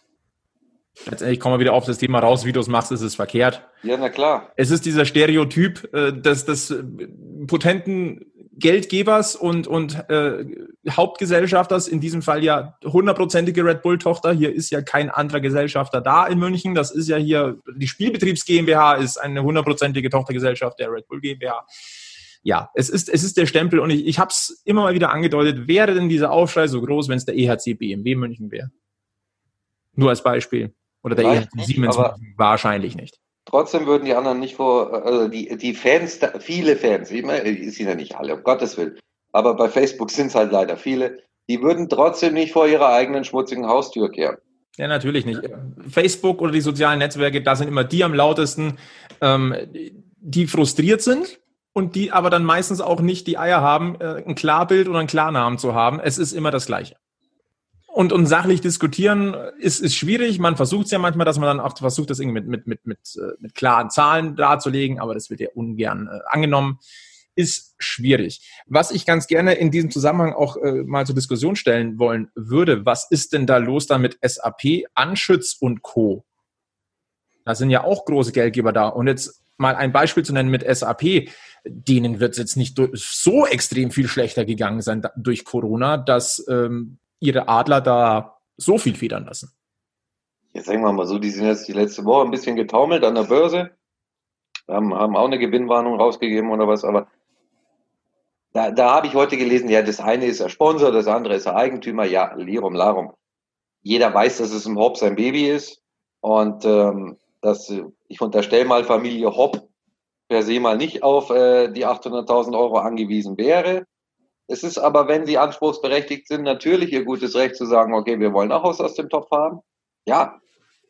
Letztendlich kommen wir wieder auf das Thema raus, wie du es machst, ist es verkehrt. Ja, na klar. Es ist dieser Stereotyp äh, des, des potenten Geldgebers und, und äh, Hauptgesellschafters, in diesem Fall ja hundertprozentige Red Bull-Tochter. Hier ist ja kein anderer Gesellschafter da in München. Das ist ja hier, die Spielbetriebs GmbH ist eine hundertprozentige Tochtergesellschaft der Red Bull GmbH. Ja, es ist, es ist der Stempel und ich, ich habe es immer mal wieder angedeutet, wäre denn dieser Aufschrei so groß, wenn es der EHC BMW München wäre? Nur als Beispiel. Oder der EHC Siemens München? Wahrscheinlich nicht. Trotzdem würden die anderen nicht vor, also die, die Fans, viele Fans, ich meine, sind ja nicht alle, um Gottes Willen, aber bei Facebook sind es halt leider viele, die würden trotzdem nicht vor ihrer eigenen schmutzigen Haustür kehren. Ja, natürlich nicht. Facebook oder die sozialen Netzwerke, da sind immer die am lautesten, ähm, die frustriert sind und die aber dann meistens auch nicht die Eier haben, äh, ein Klarbild oder einen Klarnamen zu haben. Es ist immer das Gleiche. Und, und sachlich diskutieren ist, ist schwierig. Man versucht es ja manchmal, dass man dann auch versucht, das irgendwie mit, mit, mit, mit, äh, mit klaren Zahlen darzulegen, aber das wird ja ungern äh, angenommen. Ist schwierig. Was ich ganz gerne in diesem Zusammenhang auch äh, mal zur Diskussion stellen wollen würde, was ist denn da los da mit SAP, Anschütz und Co.? Da sind ja auch große Geldgeber da. Und jetzt mal ein Beispiel zu nennen mit SAP, denen wird es jetzt nicht so extrem viel schlechter gegangen sein durch Corona, dass ähm, ihre Adler da so viel federn lassen? Jetzt sagen wir mal so, die sind jetzt die letzte Woche ein bisschen getaumelt an der Börse, haben, haben auch eine Gewinnwarnung rausgegeben oder was, aber da, da habe ich heute gelesen, ja, das eine ist der Sponsor, das andere ist der Eigentümer, ja, Lirum Larum. Jeder weiß, dass es im Hopp sein Baby ist und ähm, dass ich unterstelle mal Familie Hopp per se mal nicht auf äh, die 800.000 Euro angewiesen wäre. Es ist aber, wenn sie anspruchsberechtigt sind, natürlich ihr gutes Recht zu sagen, okay, wir wollen auch was aus dem Topf haben. Ja,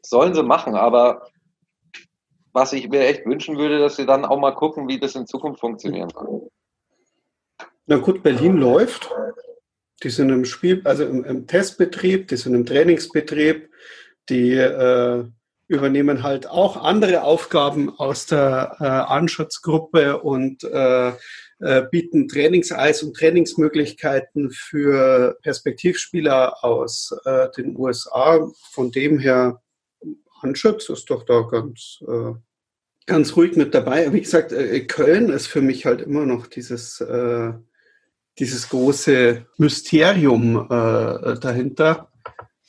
sollen sie machen, aber was ich mir echt wünschen würde, dass sie dann auch mal gucken, wie das in Zukunft funktionieren kann. Na gut, Berlin läuft. Die sind im Spiel, also im, im Testbetrieb, die sind im Trainingsbetrieb, die äh, übernehmen halt auch andere Aufgaben aus der äh, Anschutzgruppe und äh, bieten Trainingseis und Trainingsmöglichkeiten für Perspektivspieler aus äh, den USA. Von dem her, Anschütz ist doch da ganz, äh, ganz ruhig mit dabei. Wie gesagt, äh, Köln ist für mich halt immer noch dieses, äh, dieses große Mysterium äh, dahinter.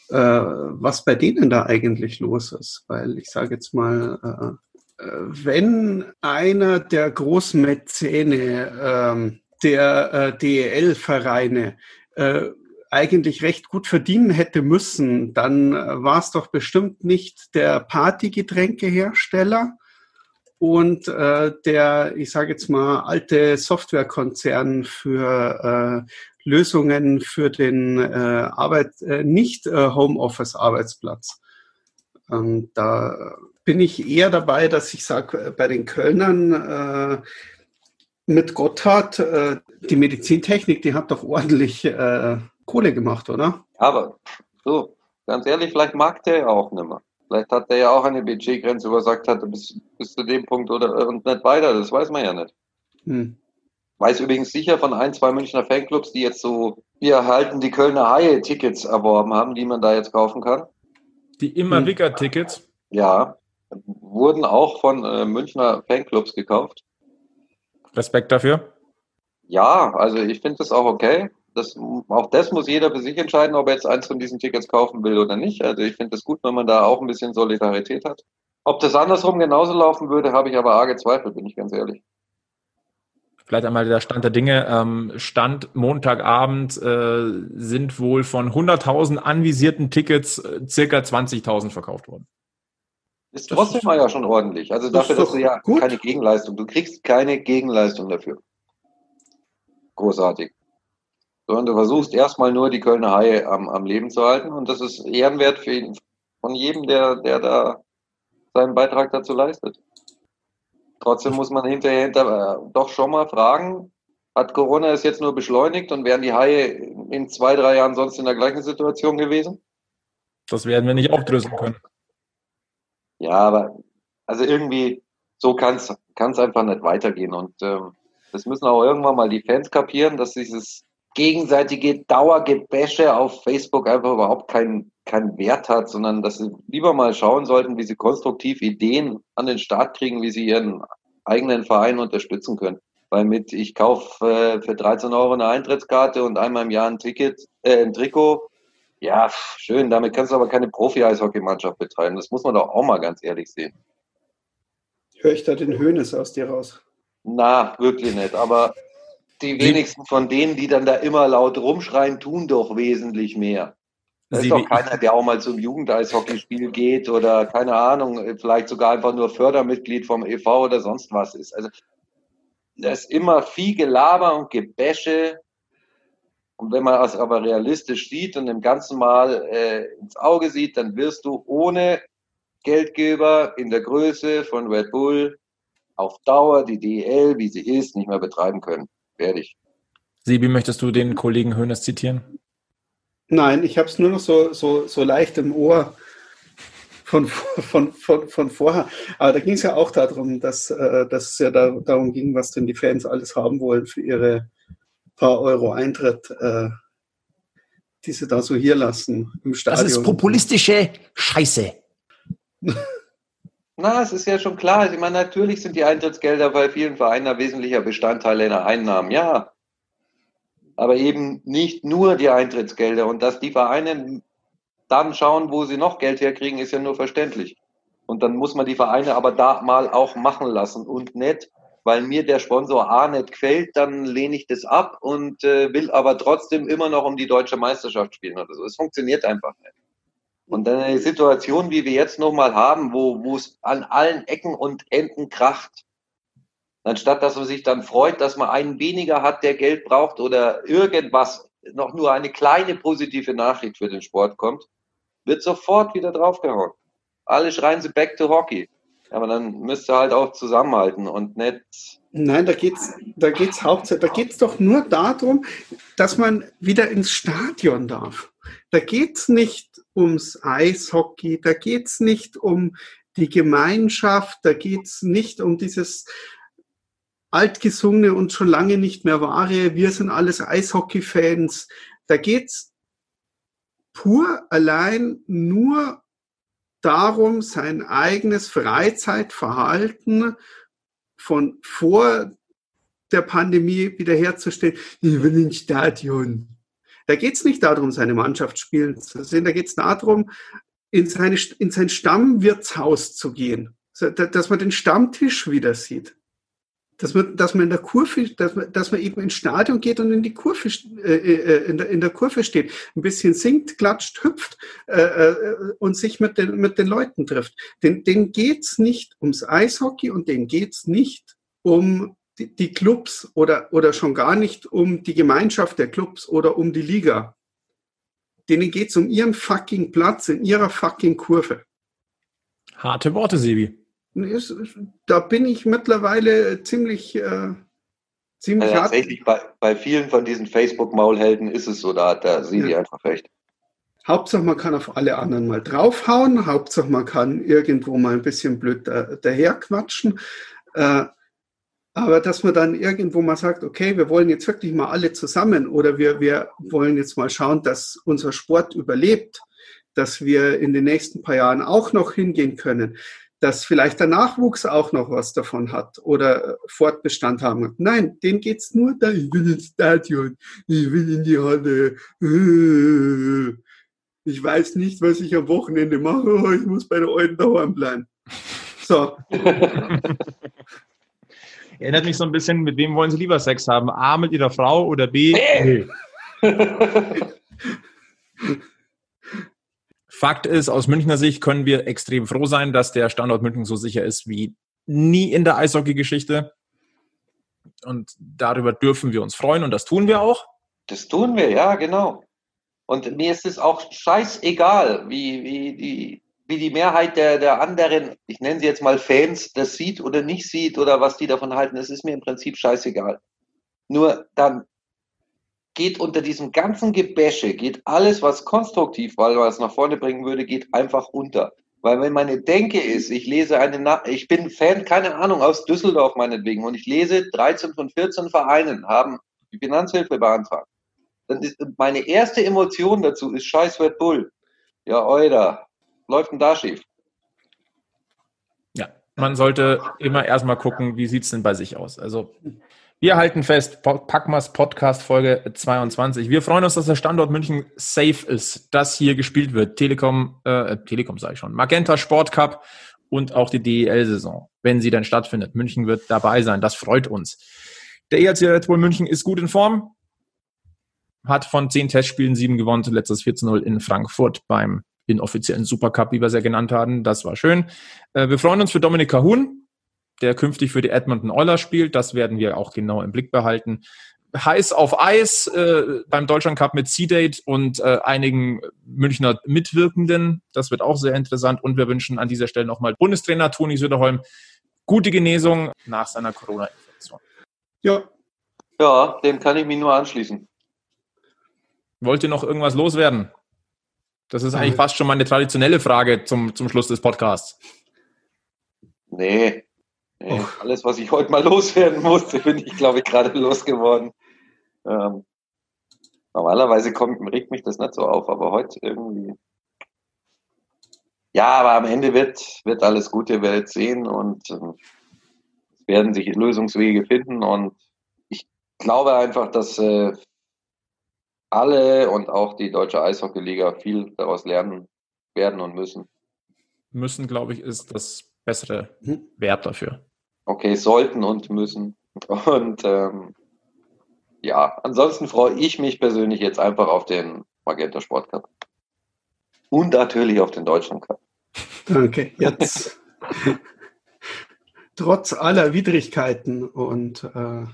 was bei denen da eigentlich los ist, weil ich sage jetzt mal, wenn einer der Großmäzene ähm, der äh, DEL-Vereine äh, eigentlich recht gut verdienen hätte müssen, dann äh, war es doch bestimmt nicht der Partygetränkehersteller und äh, der, ich sage jetzt mal, alte Softwarekonzern für äh, Lösungen für den äh, Arbeit, äh, nicht äh, Homeoffice-Arbeitsplatz. Ähm, da bin ich eher dabei, dass ich sage, äh, bei den Kölnern äh, mit Gotthard, äh, die Medizintechnik, die hat doch ordentlich äh, Kohle gemacht, oder? Aber so, ganz ehrlich, vielleicht mag der ja auch nicht mehr. Vielleicht hat der ja auch eine Budgetgrenze, wo er sagt hat, bis, bis zu dem Punkt oder und nicht weiter, das weiß man ja nicht. Hm. Weiß übrigens sicher von ein, zwei Münchner Fanclubs, die jetzt so, wir erhalten die Kölner Haie Tickets erworben haben, die man da jetzt kaufen kann. Die immer hm. Wicker Tickets? Ja, wurden auch von äh, Münchner Fanclubs gekauft. Respekt dafür? Ja, also ich finde das auch okay das, auch das muss jeder für sich entscheiden, ob er jetzt eins von diesen Tickets kaufen will oder nicht. Also ich finde es gut, wenn man da auch ein bisschen Solidarität hat. Ob das andersrum genauso laufen würde, habe ich aber arge Zweifel, bin ich ganz ehrlich. Vielleicht einmal der Stand der Dinge. Ähm, Stand Montagabend äh, sind wohl von 100.000 anvisierten Tickets äh, circa 20.000 verkauft worden. Ist trotzdem mal ja schon ordentlich. Also dafür, dass du ja gut. keine Gegenleistung, du kriegst keine Gegenleistung dafür. Großartig sondern du versuchst erstmal nur die Kölner Haie am, am Leben zu halten und das ist ehrenwert für ihn, von jedem, der, der da seinen Beitrag dazu leistet. Trotzdem muss man hinterher hinter, äh, doch schon mal fragen, hat Corona es jetzt nur beschleunigt und wären die Haie in zwei, drei Jahren sonst in der gleichen Situation gewesen? Das werden wir nicht aufdröseln können. Ja, aber also irgendwie, so kann es einfach nicht weitergehen. Und ähm, das müssen auch irgendwann mal die Fans kapieren, dass dieses gegenseitige Dauergebäsche auf Facebook einfach überhaupt keinen keinen Wert hat, sondern dass sie lieber mal schauen sollten, wie sie konstruktiv Ideen an den Start kriegen, wie sie ihren eigenen Verein unterstützen können. Weil mit ich kaufe äh, für 13 Euro eine Eintrittskarte und einmal im Jahr ein Ticket, äh, ein Trikot, ja, schön, damit kannst du aber keine Profi-Eishockeymannschaft betreiben. Das muss man doch auch mal ganz ehrlich sehen. Höre ich da den Höhnes aus dir raus? Na, wirklich nicht. Aber die wenigsten von denen, die dann da immer laut rumschreien, tun doch wesentlich mehr. Da ist doch keiner, der auch mal zum Jugendeishockeyspiel geht oder keine Ahnung, vielleicht sogar einfach nur Fördermitglied vom EV oder sonst was ist. Also das ist immer viel Gelaber und Gebäsche. Und wenn man es aber realistisch sieht und im Ganzen mal äh, ins Auge sieht, dann wirst du ohne Geldgeber in der Größe von Red Bull auf Dauer die DEL, wie sie ist, nicht mehr betreiben können. Fertig. Sibi, möchtest du den Kollegen Hönes zitieren? Nein, ich habe es nur noch so, so, so leicht im Ohr von, von, von, von vorher. Aber da ging es ja auch darum, dass, äh, dass es ja da, darum ging, was denn die Fans alles haben wollen für ihre paar Euro Eintritt, äh, die sie da so hier lassen im Stadion. Das ist populistische Scheiße. Na, es ist ja schon klar. Ich meine, natürlich sind die Eintrittsgelder bei vielen Vereinen ein wesentlicher Bestandteil der Einnahmen, ja. Aber eben nicht nur die Eintrittsgelder. Und dass die Vereine dann schauen, wo sie noch Geld herkriegen, ist ja nur verständlich. Und dann muss man die Vereine aber da mal auch machen lassen und nicht, weil mir der Sponsor A nicht gefällt, dann lehne ich das ab und äh, will aber trotzdem immer noch um die deutsche Meisterschaft spielen oder so. Es funktioniert einfach nicht. Und dann eine Situation, wie wir jetzt nochmal haben, wo, wo es an allen Ecken und Enden kracht, anstatt dass man sich dann freut, dass man einen weniger hat, der Geld braucht oder irgendwas, noch nur eine kleine positive Nachricht für den Sport kommt, wird sofort wieder draufgehauen. Alle schreien sie back to hockey. Aber dann müsst ihr halt auch zusammenhalten und nicht. Nein, da geht's, da geht's hauptsächlich, da geht's doch nur darum, dass man wieder ins Stadion darf. Da geht's nicht ums Eishockey, da geht's nicht um die Gemeinschaft, da geht's nicht um dieses altgesungene und schon lange nicht mehr wahre, wir sind alles Eishockey-Fans. Da geht's pur allein nur darum, sein eigenes Freizeitverhalten von vor der Pandemie wiederherzustellen. Ich will ins Stadion. Da geht es nicht darum, seine Mannschaft spielen zu sehen. Da geht es darum, in, seine, in sein Stammwirtshaus zu gehen. Dass man den Stammtisch wieder sieht. Dass man, dass man in der Kurve, dass man, dass man eben ins Stadion geht und in die Kurve, äh, äh, in, der, in der Kurve steht, ein bisschen singt, klatscht, hüpft äh, äh, und sich mit den, mit den Leuten trifft. Den, denen geht's nicht ums Eishockey und denen geht's nicht um die, die Clubs oder, oder schon gar nicht um die Gemeinschaft der Clubs oder um die Liga. Denen geht's um ihren fucking Platz in ihrer fucking Kurve. Harte Worte, Sebi. Da bin ich mittlerweile ziemlich, äh, ziemlich ja, Tatsächlich, bei, bei vielen von diesen Facebook-Maulhelden ist es so, da hat der Sebi ja. einfach recht. Hauptsache, man kann auf alle anderen mal draufhauen. Hauptsache, man kann irgendwo mal ein bisschen blöd da, daherquatschen. Äh, aber dass man dann irgendwo mal sagt, okay, wir wollen jetzt wirklich mal alle zusammen oder wir, wir wollen jetzt mal schauen, dass unser Sport überlebt, dass wir in den nächsten paar Jahren auch noch hingehen können, dass vielleicht der Nachwuchs auch noch was davon hat oder Fortbestand haben. Nein, dem geht's nur da, ich will ins Stadion, ich will in die Halle. Ich weiß nicht, was ich am Wochenende mache, ich muss bei der alten daheim bleiben. So. Erinnert mich so ein bisschen, mit wem wollen Sie lieber Sex haben? A mit Ihrer Frau oder B? Nee. Fakt ist, aus Münchner Sicht können wir extrem froh sein, dass der Standort München so sicher ist wie nie in der Eishockey-Geschichte. Und darüber dürfen wir uns freuen und das tun wir auch. Das tun wir, ja, genau. Und mir ist es auch scheißegal, wie, wie die wie die Mehrheit der, der anderen, ich nenne sie jetzt mal Fans, das sieht oder nicht sieht oder was die davon halten, das ist mir im Prinzip scheißegal. Nur dann geht unter diesem ganzen Gebäsche, geht alles, was konstruktiv, weil man es nach vorne bringen würde, geht einfach unter. Weil wenn meine Denke ist, ich lese eine, Na ich bin Fan, keine Ahnung, aus Düsseldorf meinetwegen, und ich lese 13 von 14 Vereinen haben die Finanzhilfe beantragt. Dann ist meine erste Emotion dazu ist Scheiß Red Bull. Ja, Euda, läuft denn da schief? Ja, man sollte immer erstmal gucken, wie sieht es denn bei sich aus. Also wir halten fest, Packmas Podcast Folge 22. Wir freuen uns, dass der Standort München safe ist, dass hier gespielt wird. Telekom, äh, Telekom sage ich schon, Magenta Sport Cup und auch die DEL-Saison, wenn sie dann stattfindet. München wird dabei sein, das freut uns. Der ERC Red Bull München ist gut in Form, hat von zehn Testspielen sieben gewonnen, letztes 14-0 in Frankfurt beim inoffiziellen Supercup, wie wir es ja genannt haben. Das war schön. Äh, wir freuen uns für Dominik Cahun, der künftig für die Edmonton Oilers spielt. Das werden wir auch genau im Blick behalten. Heiß auf Eis äh, beim Deutschland Cup mit C-Date und äh, einigen Münchner Mitwirkenden. Das wird auch sehr interessant. Und wir wünschen an dieser Stelle nochmal Bundestrainer Toni Söderholm gute Genesung nach seiner Corona-Infektion. Ja. Ja, dem kann ich mich nur anschließen. Wollt ihr noch irgendwas loswerden? Das ist eigentlich fast schon meine traditionelle Frage zum, zum Schluss des Podcasts. Nee. Oh. Alles, was ich heute mal loswerden musste, bin ich, glaube ich, gerade losgeworden. Ähm, normalerweise kommt, regt mich das nicht so auf, aber heute irgendwie. Ja, aber am Ende wird, wird alles gut, ihr werdet sehen und äh, es werden sich Lösungswege finden und ich glaube einfach, dass äh, alle und auch die deutsche Eishockeyliga viel daraus lernen werden und müssen. Müssen, glaube ich, ist das bessere mhm. Wert dafür. Okay, sollten und müssen. Und ähm, ja, ansonsten freue ich mich persönlich jetzt einfach auf den Magenta Sport Cup. Und natürlich auf den Deutschen Cup. Danke. Jetzt trotz aller Widrigkeiten und äh,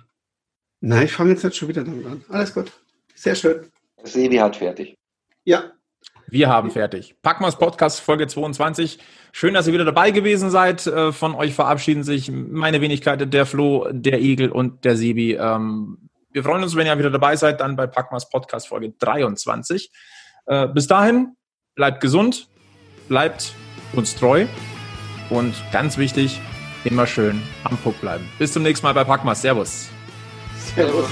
nein, ich fange jetzt nicht schon wieder damit an. Alles gut. Sehr schön. Sebi hat fertig. Ja. Wir haben fertig. Packmas Podcast Folge 22. Schön, dass ihr wieder dabei gewesen seid. Äh, von euch verabschieden sich meine Wenigkeit, der Flo, der Igel und der Sebi. Ähm, wir freuen uns, wenn ihr wieder dabei seid, dann bei Packmas Podcast Folge 23. Äh, bis dahin, bleibt gesund, bleibt uns treu und ganz wichtig, immer schön am Puck bleiben. Bis zum nächsten Mal bei Packmas. Servus. Servus.